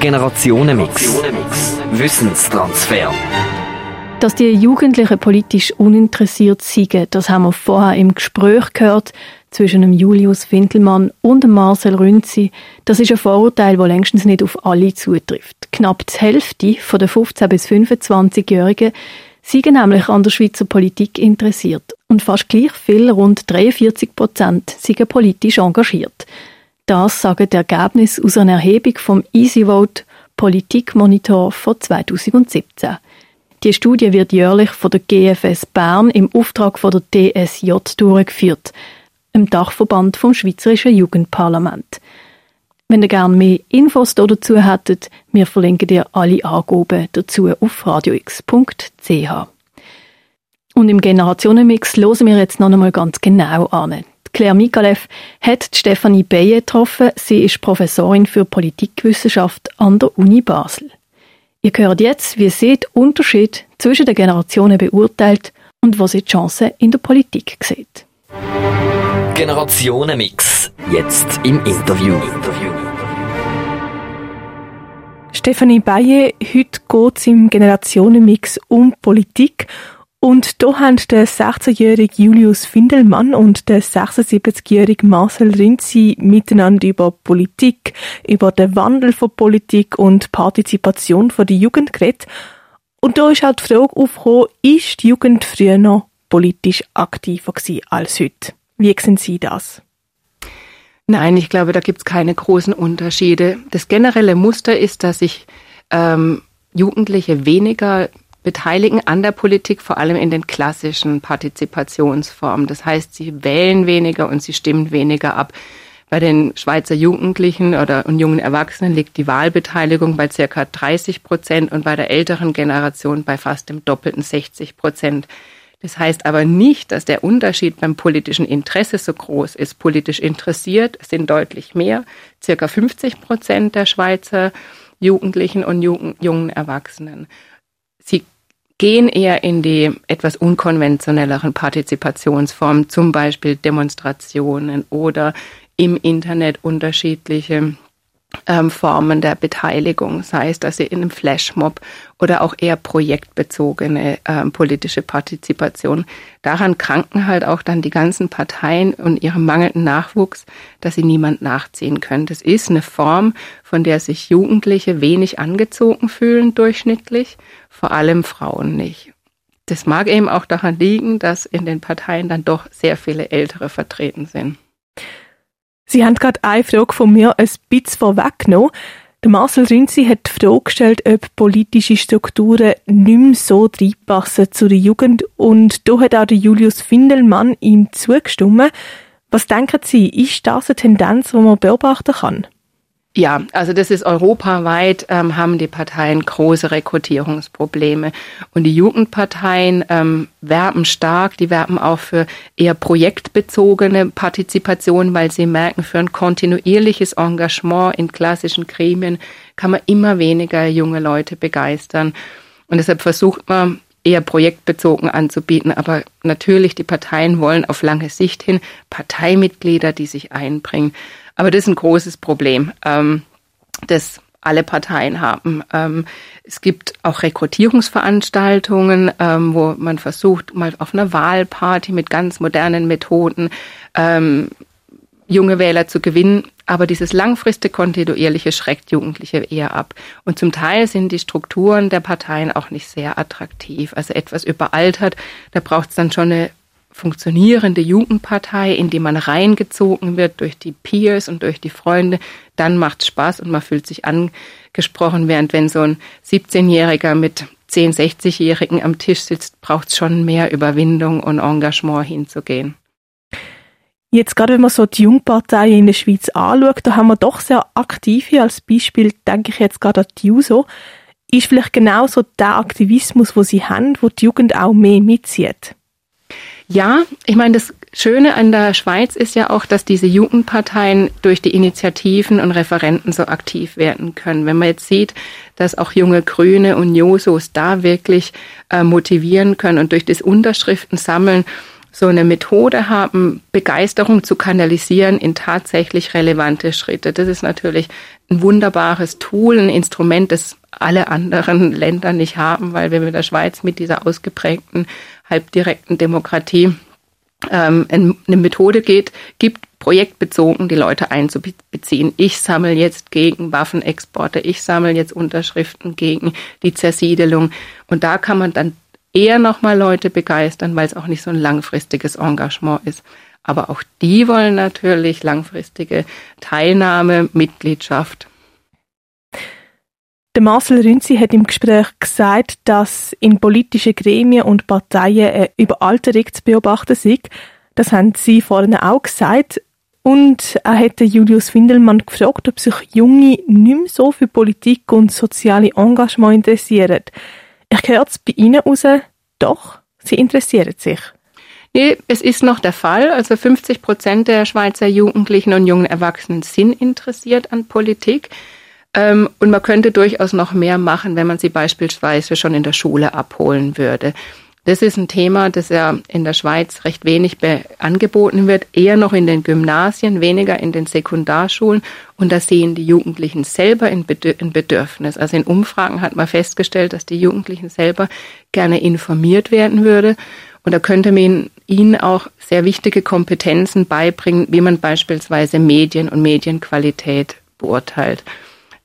Generationenmix. Wissenstransfer. Dass die Jugendlichen politisch uninteressiert sind, das haben wir vorher im Gespräch gehört zwischen dem Julius Windelmann und dem Marcel Rünzi. Das ist ein Vorurteil, das längstens nicht auf alle zutrifft. Knapp die Hälfte der 15- bis 25-Jährigen sind nämlich an der Schweizer Politik interessiert und fast gleich viel, rund 43 Prozent, sind politisch engagiert. Das sagen die Ergebnisse aus einer Erhebung vom EasyVote Politikmonitor von 2017. Die Studie wird jährlich von der GFS Bern im Auftrag von der DSJ durchgeführt, im Dachverband vom Schweizerischen Jugendparlament. Wenn ihr gerne mehr Infos dazu hättet, wir verlinken dir alle Angaben dazu auf radiox.ch. Und im Generationenmix hören wir jetzt noch einmal ganz genau an. Claire Mikalev hat Stefanie Beye getroffen. Sie ist Professorin für Politikwissenschaft an der Uni Basel. Ihr hört jetzt, wie sie den Unterschied zwischen den Generationen beurteilt und wo sie die Chancen in der Politik sieht. Generationenmix. Jetzt im Interview. Stefanie Beye, heute geht es im Generationenmix um Politik und da haben der 16-jährige Julius Findelmann und der 76-jährige Marcel Rinzi miteinander über Politik, über den Wandel von Politik und Partizipation von der Jugend geredet. Und da ist halt die Frage aufgekommen, ist die Jugend früher noch politisch aktiver gewesen als heute? Wie sehen Sie das? Nein, ich glaube, da gibt es keine großen Unterschiede. Das generelle Muster ist, dass sich ähm, Jugendliche weniger beteiligen an der Politik, vor allem in den klassischen Partizipationsformen. Das heißt, sie wählen weniger und sie stimmen weniger ab. Bei den Schweizer Jugendlichen oder und jungen Erwachsenen liegt die Wahlbeteiligung bei circa 30 Prozent und bei der älteren Generation bei fast dem doppelten 60 Prozent. Das heißt aber nicht, dass der Unterschied beim politischen Interesse so groß ist. Politisch interessiert sind deutlich mehr, circa 50 Prozent der Schweizer Jugendlichen und jungen Erwachsenen. Sie gehen eher in die etwas unkonventionelleren Partizipationsformen, zum Beispiel Demonstrationen oder im Internet unterschiedliche ähm, Formen der Beteiligung, sei es, dass sie in einem Flashmob oder auch eher projektbezogene ähm, politische Partizipation. Daran kranken halt auch dann die ganzen Parteien und ihrem mangelnden Nachwuchs, dass sie niemand nachziehen können. Das ist eine Form, von der sich Jugendliche wenig angezogen fühlen durchschnittlich, vor allem Frauen nicht. Das mag eben auch daran liegen, dass in den Parteien dann doch sehr viele Ältere vertreten sind. Sie haben gerade eine Frage von mir ein bisschen vorweggenommen. Der Marcel Rinzi hat die Frage gestellt, ob politische Strukturen nicht mehr so reinpassen zu der Jugend. Und da hat auch der Julius Findelmann ihm zugestimmt. Was denken Sie, ist das eine Tendenz, die man beobachten kann? Ja, also das ist europaweit, ähm, haben die Parteien große Rekrutierungsprobleme. Und die Jugendparteien ähm, werben stark, die werben auch für eher projektbezogene Partizipation, weil sie merken, für ein kontinuierliches Engagement in klassischen Gremien kann man immer weniger junge Leute begeistern. Und deshalb versucht man, eher projektbezogen anzubieten. Aber natürlich, die Parteien wollen auf lange Sicht hin Parteimitglieder, die sich einbringen. Aber das ist ein großes Problem, ähm, das alle Parteien haben. Ähm, es gibt auch Rekrutierungsveranstaltungen, ähm, wo man versucht, mal auf einer Wahlparty mit ganz modernen Methoden ähm, junge Wähler zu gewinnen. Aber dieses langfristige kontinuierliche schreckt Jugendliche eher ab. Und zum Teil sind die Strukturen der Parteien auch nicht sehr attraktiv. Also etwas überaltert. Da braucht es dann schon eine funktionierende Jugendpartei, in die man reingezogen wird durch die Peers und durch die Freunde, dann macht Spaß und man fühlt sich angesprochen, während wenn so ein 17-Jähriger mit 10, 60-Jährigen am Tisch sitzt, braucht es schon mehr Überwindung und Engagement hinzugehen. Jetzt gerade wenn man so die Jungparteien in der Schweiz anschaut, da haben wir doch sehr aktive, als Beispiel denke ich jetzt gerade an die JUSO, ist vielleicht genau so der Aktivismus, wo sie haben, wo die Jugend auch mehr mitzieht. Ja, ich meine, das Schöne an der Schweiz ist ja auch, dass diese Jugendparteien durch die Initiativen und Referenten so aktiv werden können. Wenn man jetzt sieht, dass auch junge Grüne und Josos da wirklich äh, motivieren können und durch das Unterschriften sammeln so eine Methode haben, Begeisterung zu kanalisieren in tatsächlich relevante Schritte. Das ist natürlich ein wunderbares Tool, ein Instrument, das alle anderen Länder nicht haben, weil wir mit der Schweiz mit dieser ausgeprägten halbdirekten Demokratie ähm, eine Methode geht, gibt, projektbezogen die Leute einzubeziehen. Ich sammle jetzt gegen Waffenexporte, ich sammle jetzt Unterschriften gegen die Zersiedelung. Und da kann man dann eher nochmal Leute begeistern, weil es auch nicht so ein langfristiges Engagement ist. Aber auch die wollen natürlich langfristige Teilnahme, Mitgliedschaft. Der Marcel Rünzi hat im Gespräch gesagt, dass in politischen Gremien und Parteien eine Überalterung zu beobachten sei. Das haben Sie vorhin auch gesagt. Und er hätte Julius Findelmann gefragt, ob sich Junge nicht mehr so für Politik und soziale Engagement interessieren. Ich höre es bei Ihnen raus, doch, sie interessieren sich. Nee, es ist noch der Fall. Also 50 Prozent der Schweizer Jugendlichen und jungen Erwachsenen sind interessiert an Politik. Ähm, und man könnte durchaus noch mehr machen, wenn man sie beispielsweise schon in der Schule abholen würde. Das ist ein Thema, das ja in der Schweiz recht wenig angeboten wird, eher noch in den Gymnasien, weniger in den Sekundarschulen. Und da sehen die Jugendlichen selber ein Bedürfnis. Also in Umfragen hat man festgestellt, dass die Jugendlichen selber gerne informiert werden würde. Und da könnte man ihnen auch sehr wichtige Kompetenzen beibringen, wie man beispielsweise Medien und Medienqualität beurteilt.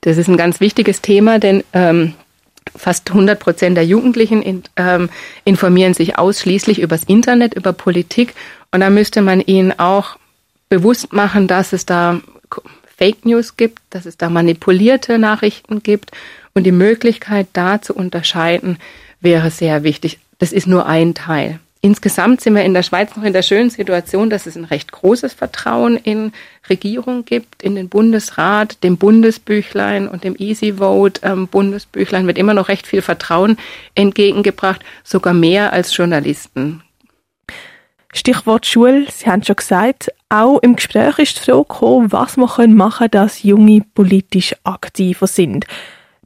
Das ist ein ganz wichtiges Thema, denn ähm, Fast 100 Prozent der Jugendlichen in, ähm, informieren sich ausschließlich übers Internet, über Politik. Und da müsste man ihnen auch bewusst machen, dass es da Fake News gibt, dass es da manipulierte Nachrichten gibt. Und die Möglichkeit, da zu unterscheiden, wäre sehr wichtig. Das ist nur ein Teil. Insgesamt sind wir in der Schweiz noch in der schönen Situation, dass es ein recht großes Vertrauen in Regierung gibt, in den Bundesrat, dem Bundesbüchlein und dem Easy Vote ähm, Bundesbüchlein wird immer noch recht viel Vertrauen entgegengebracht, sogar mehr als Journalisten. Stichwort Schule, Sie haben schon gesagt, auch im Gespräch ist die Frage gekommen, was man machen können, dass Junge politisch aktiver sind.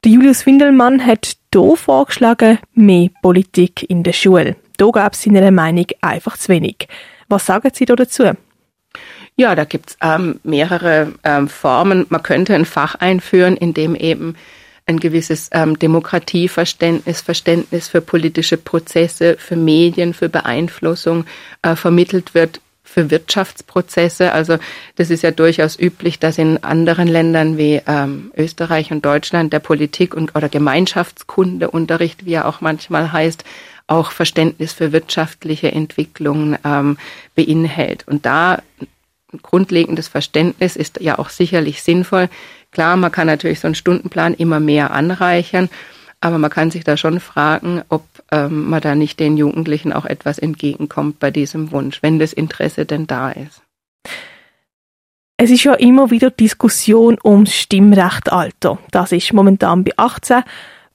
Der Julius Windelmann hat hier vorgeschlagen, mehr Politik in der Schule. Da gab es seiner Meinung einfach zu wenig. Was sagen Sie da dazu? Ja, da gibt's ähm, mehrere ähm, Formen. Man könnte ein Fach einführen, in dem eben ein gewisses ähm, Demokratieverständnis, Verständnis für politische Prozesse, für Medien, für Beeinflussung äh, vermittelt wird, für Wirtschaftsprozesse. Also das ist ja durchaus üblich, dass in anderen Ländern wie ähm, Österreich und Deutschland der Politik und oder Gemeinschaftskundeunterricht, wie er auch manchmal heißt, auch Verständnis für wirtschaftliche Entwicklungen ähm, beinhält. Und da ein grundlegendes Verständnis ist ja auch sicherlich sinnvoll. Klar, man kann natürlich so einen Stundenplan immer mehr anreichern, aber man kann sich da schon fragen, ob ähm, man da nicht den Jugendlichen auch etwas entgegenkommt bei diesem Wunsch, wenn das Interesse denn da ist. Es ist ja immer wieder Diskussion ums Stimmrechtalter. Das ist momentan bei 18.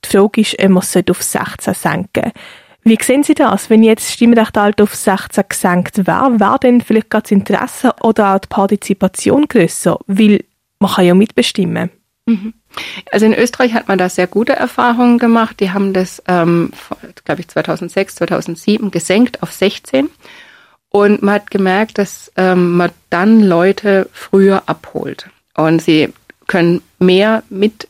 Die Frage ist, ob man es auf 16 senken sollte. Wie sehen Sie das, wenn jetzt das Stimmrechtalter auf 16 gesenkt wäre? Wäre denn vielleicht gerade das Interesse oder auch die Partizipation grösser? Weil man kann ja mitbestimmen. Mhm. Also in Österreich hat man da sehr gute Erfahrungen gemacht. Die haben das, ähm, glaube ich, 2006, 2007 gesenkt auf 16. Und man hat gemerkt, dass ähm, man dann Leute früher abholt. Und sie können mehr mit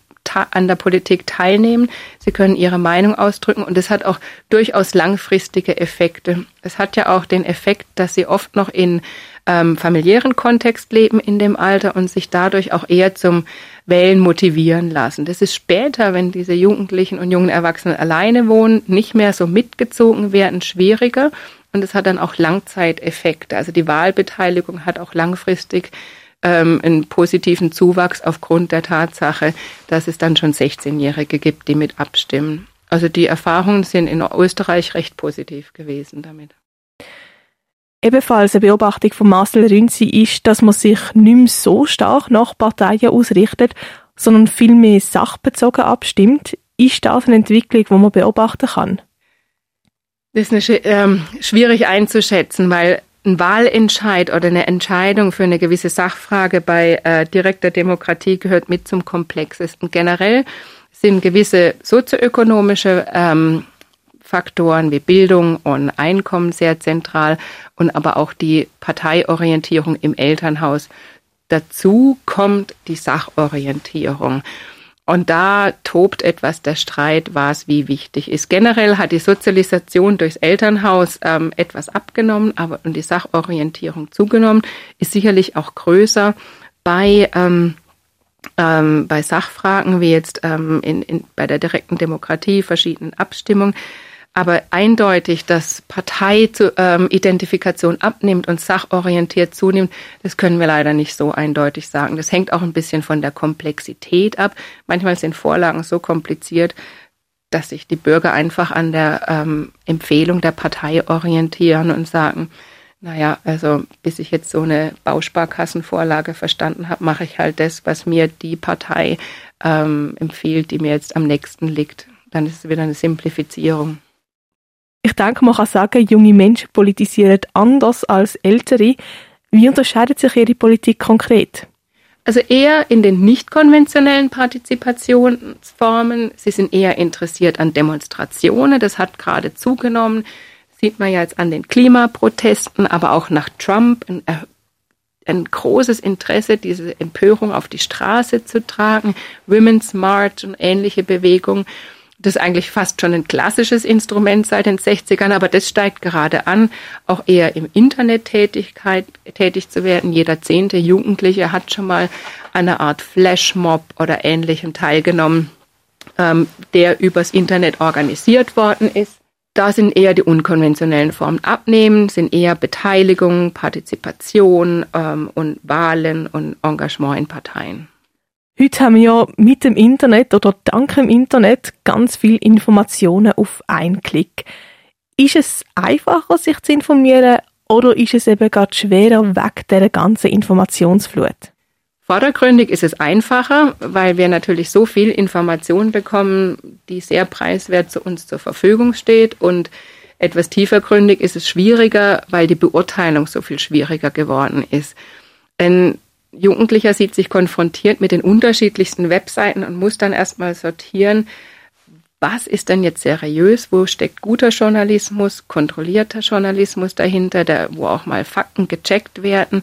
an der Politik teilnehmen. Sie können ihre Meinung ausdrücken und es hat auch durchaus langfristige Effekte. Es hat ja auch den Effekt, dass sie oft noch in ähm, familiären Kontext leben in dem Alter und sich dadurch auch eher zum Wählen motivieren lassen. Das ist später, wenn diese Jugendlichen und jungen Erwachsenen alleine wohnen, nicht mehr so mitgezogen werden, schwieriger. Und es hat dann auch Langzeiteffekte. Also die Wahlbeteiligung hat auch langfristig ähm, einen positiven Zuwachs aufgrund der Tatsache, dass es dann schon 16-Jährige gibt, die mit abstimmen. Also die Erfahrungen sind in Österreich recht positiv gewesen damit. Ebenfalls eine Beobachtung von Marcel Rünzi ist, dass man sich nicht mehr so stark nach Parteien ausrichtet, sondern vielmehr sachbezogen abstimmt. Ist das eine Entwicklung, die man beobachten kann? Das ist eine, ähm, schwierig einzuschätzen, weil ein Wahlentscheid oder eine Entscheidung für eine gewisse Sachfrage bei äh, direkter Demokratie gehört mit zum Komplexesten. Generell sind gewisse sozioökonomische ähm, Faktoren wie Bildung und Einkommen sehr zentral und aber auch die Parteiorientierung im Elternhaus. Dazu kommt die Sachorientierung. Und da tobt etwas der Streit, was wie wichtig ist. Generell hat die Sozialisation durchs Elternhaus ähm, etwas abgenommen, aber und die Sachorientierung zugenommen, ist sicherlich auch größer bei ähm, ähm, bei Sachfragen wie jetzt ähm, in, in, bei der direkten Demokratie, verschiedenen Abstimmungen. Aber eindeutig, dass Parteiidentifikation ähm, abnimmt und sachorientiert zunimmt, das können wir leider nicht so eindeutig sagen. Das hängt auch ein bisschen von der Komplexität ab. Manchmal sind Vorlagen so kompliziert, dass sich die Bürger einfach an der ähm, Empfehlung der Partei orientieren und sagen, naja, also bis ich jetzt so eine Bausparkassenvorlage verstanden habe, mache ich halt das, was mir die Partei ähm, empfiehlt, die mir jetzt am nächsten liegt. Dann ist es wieder eine Simplifizierung. Ich denke, man kann sagen, junge Menschen politisieren anders als ältere. Wie unterscheidet sich Ihre Politik konkret? Also eher in den nicht konventionellen Partizipationsformen. Sie sind eher interessiert an Demonstrationen. Das hat gerade zugenommen. Sieht man ja jetzt an den Klimaprotesten, aber auch nach Trump ein, ein großes Interesse, diese Empörung auf die Straße zu tragen. Women's March und ähnliche Bewegungen. Das ist eigentlich fast schon ein klassisches Instrument seit den 60ern, aber das steigt gerade an, auch eher im Internet Tätigkeit, tätig zu werden. Jeder zehnte Jugendliche hat schon mal eine Art Flashmob oder ähnlichem teilgenommen, ähm, der übers Internet organisiert worden ist. Da sind eher die unkonventionellen Formen abnehmen, sind eher Beteiligung, Partizipation ähm, und Wahlen und Engagement in Parteien. Heute haben wir ja mit dem Internet oder dank dem Internet ganz viel Informationen auf einen Klick. Ist es einfacher, sich zu informieren oder ist es eben gerade schwerer weg der ganzen Informationsflut? Vordergründig ist es einfacher, weil wir natürlich so viel Information bekommen, die sehr preiswert zu uns zur Verfügung steht und etwas tiefergründig ist es schwieriger, weil die Beurteilung so viel schwieriger geworden ist. Denn Jugendlicher sieht sich konfrontiert mit den unterschiedlichsten Webseiten und muss dann erstmal sortieren, was ist denn jetzt seriös, wo steckt guter Journalismus, kontrollierter Journalismus dahinter, der, wo auch mal Fakten gecheckt werden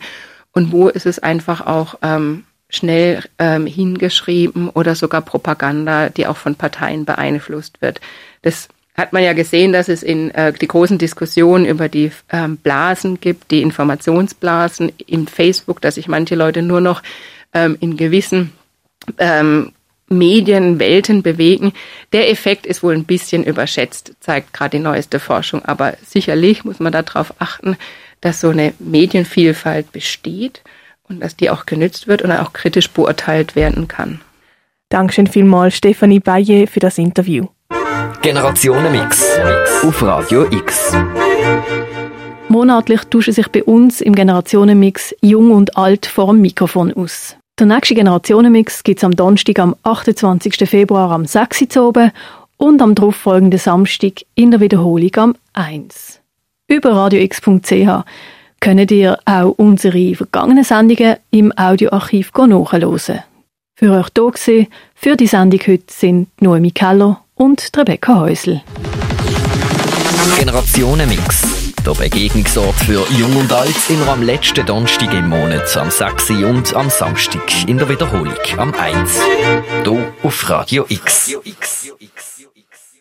und wo ist es einfach auch ähm, schnell ähm, hingeschrieben oder sogar Propaganda, die auch von Parteien beeinflusst wird. Das hat man ja gesehen, dass es in äh, die großen Diskussionen über die ähm, Blasen gibt, die Informationsblasen in Facebook, dass sich manche Leute nur noch ähm, in gewissen ähm, Medienwelten bewegen. Der Effekt ist wohl ein bisschen überschätzt, zeigt gerade die neueste Forschung. Aber sicherlich muss man darauf achten, dass so eine Medienvielfalt besteht und dass die auch genützt wird und auch kritisch beurteilt werden kann. Dankeschön vielmals, Stefanie Baye, für das Interview. Generationenmix auf Radio X. Monatlich tauschen sich bei uns im Generationenmix Jung und Alt vor dem Mikrofon aus. Der nächste Generationenmix gibt es am Donnerstag, am 28. Februar am 6. Uhr und am darauffolgenden Samstag in der Wiederholung am 1. Über radiox.ch könnt ihr auch unsere vergangenen Sendungen im Audioarchiv nachhören. Für euch hier für die Sendung heute sind Noemi Keller und Rebecca Häusl. Generationenmix. Der Begegnungsort für Jung und Alt immer am letzten Donnerstag im Monat, am 6. und am Samstag in der Wiederholung am 1. Hier auf Radio X. Radio X.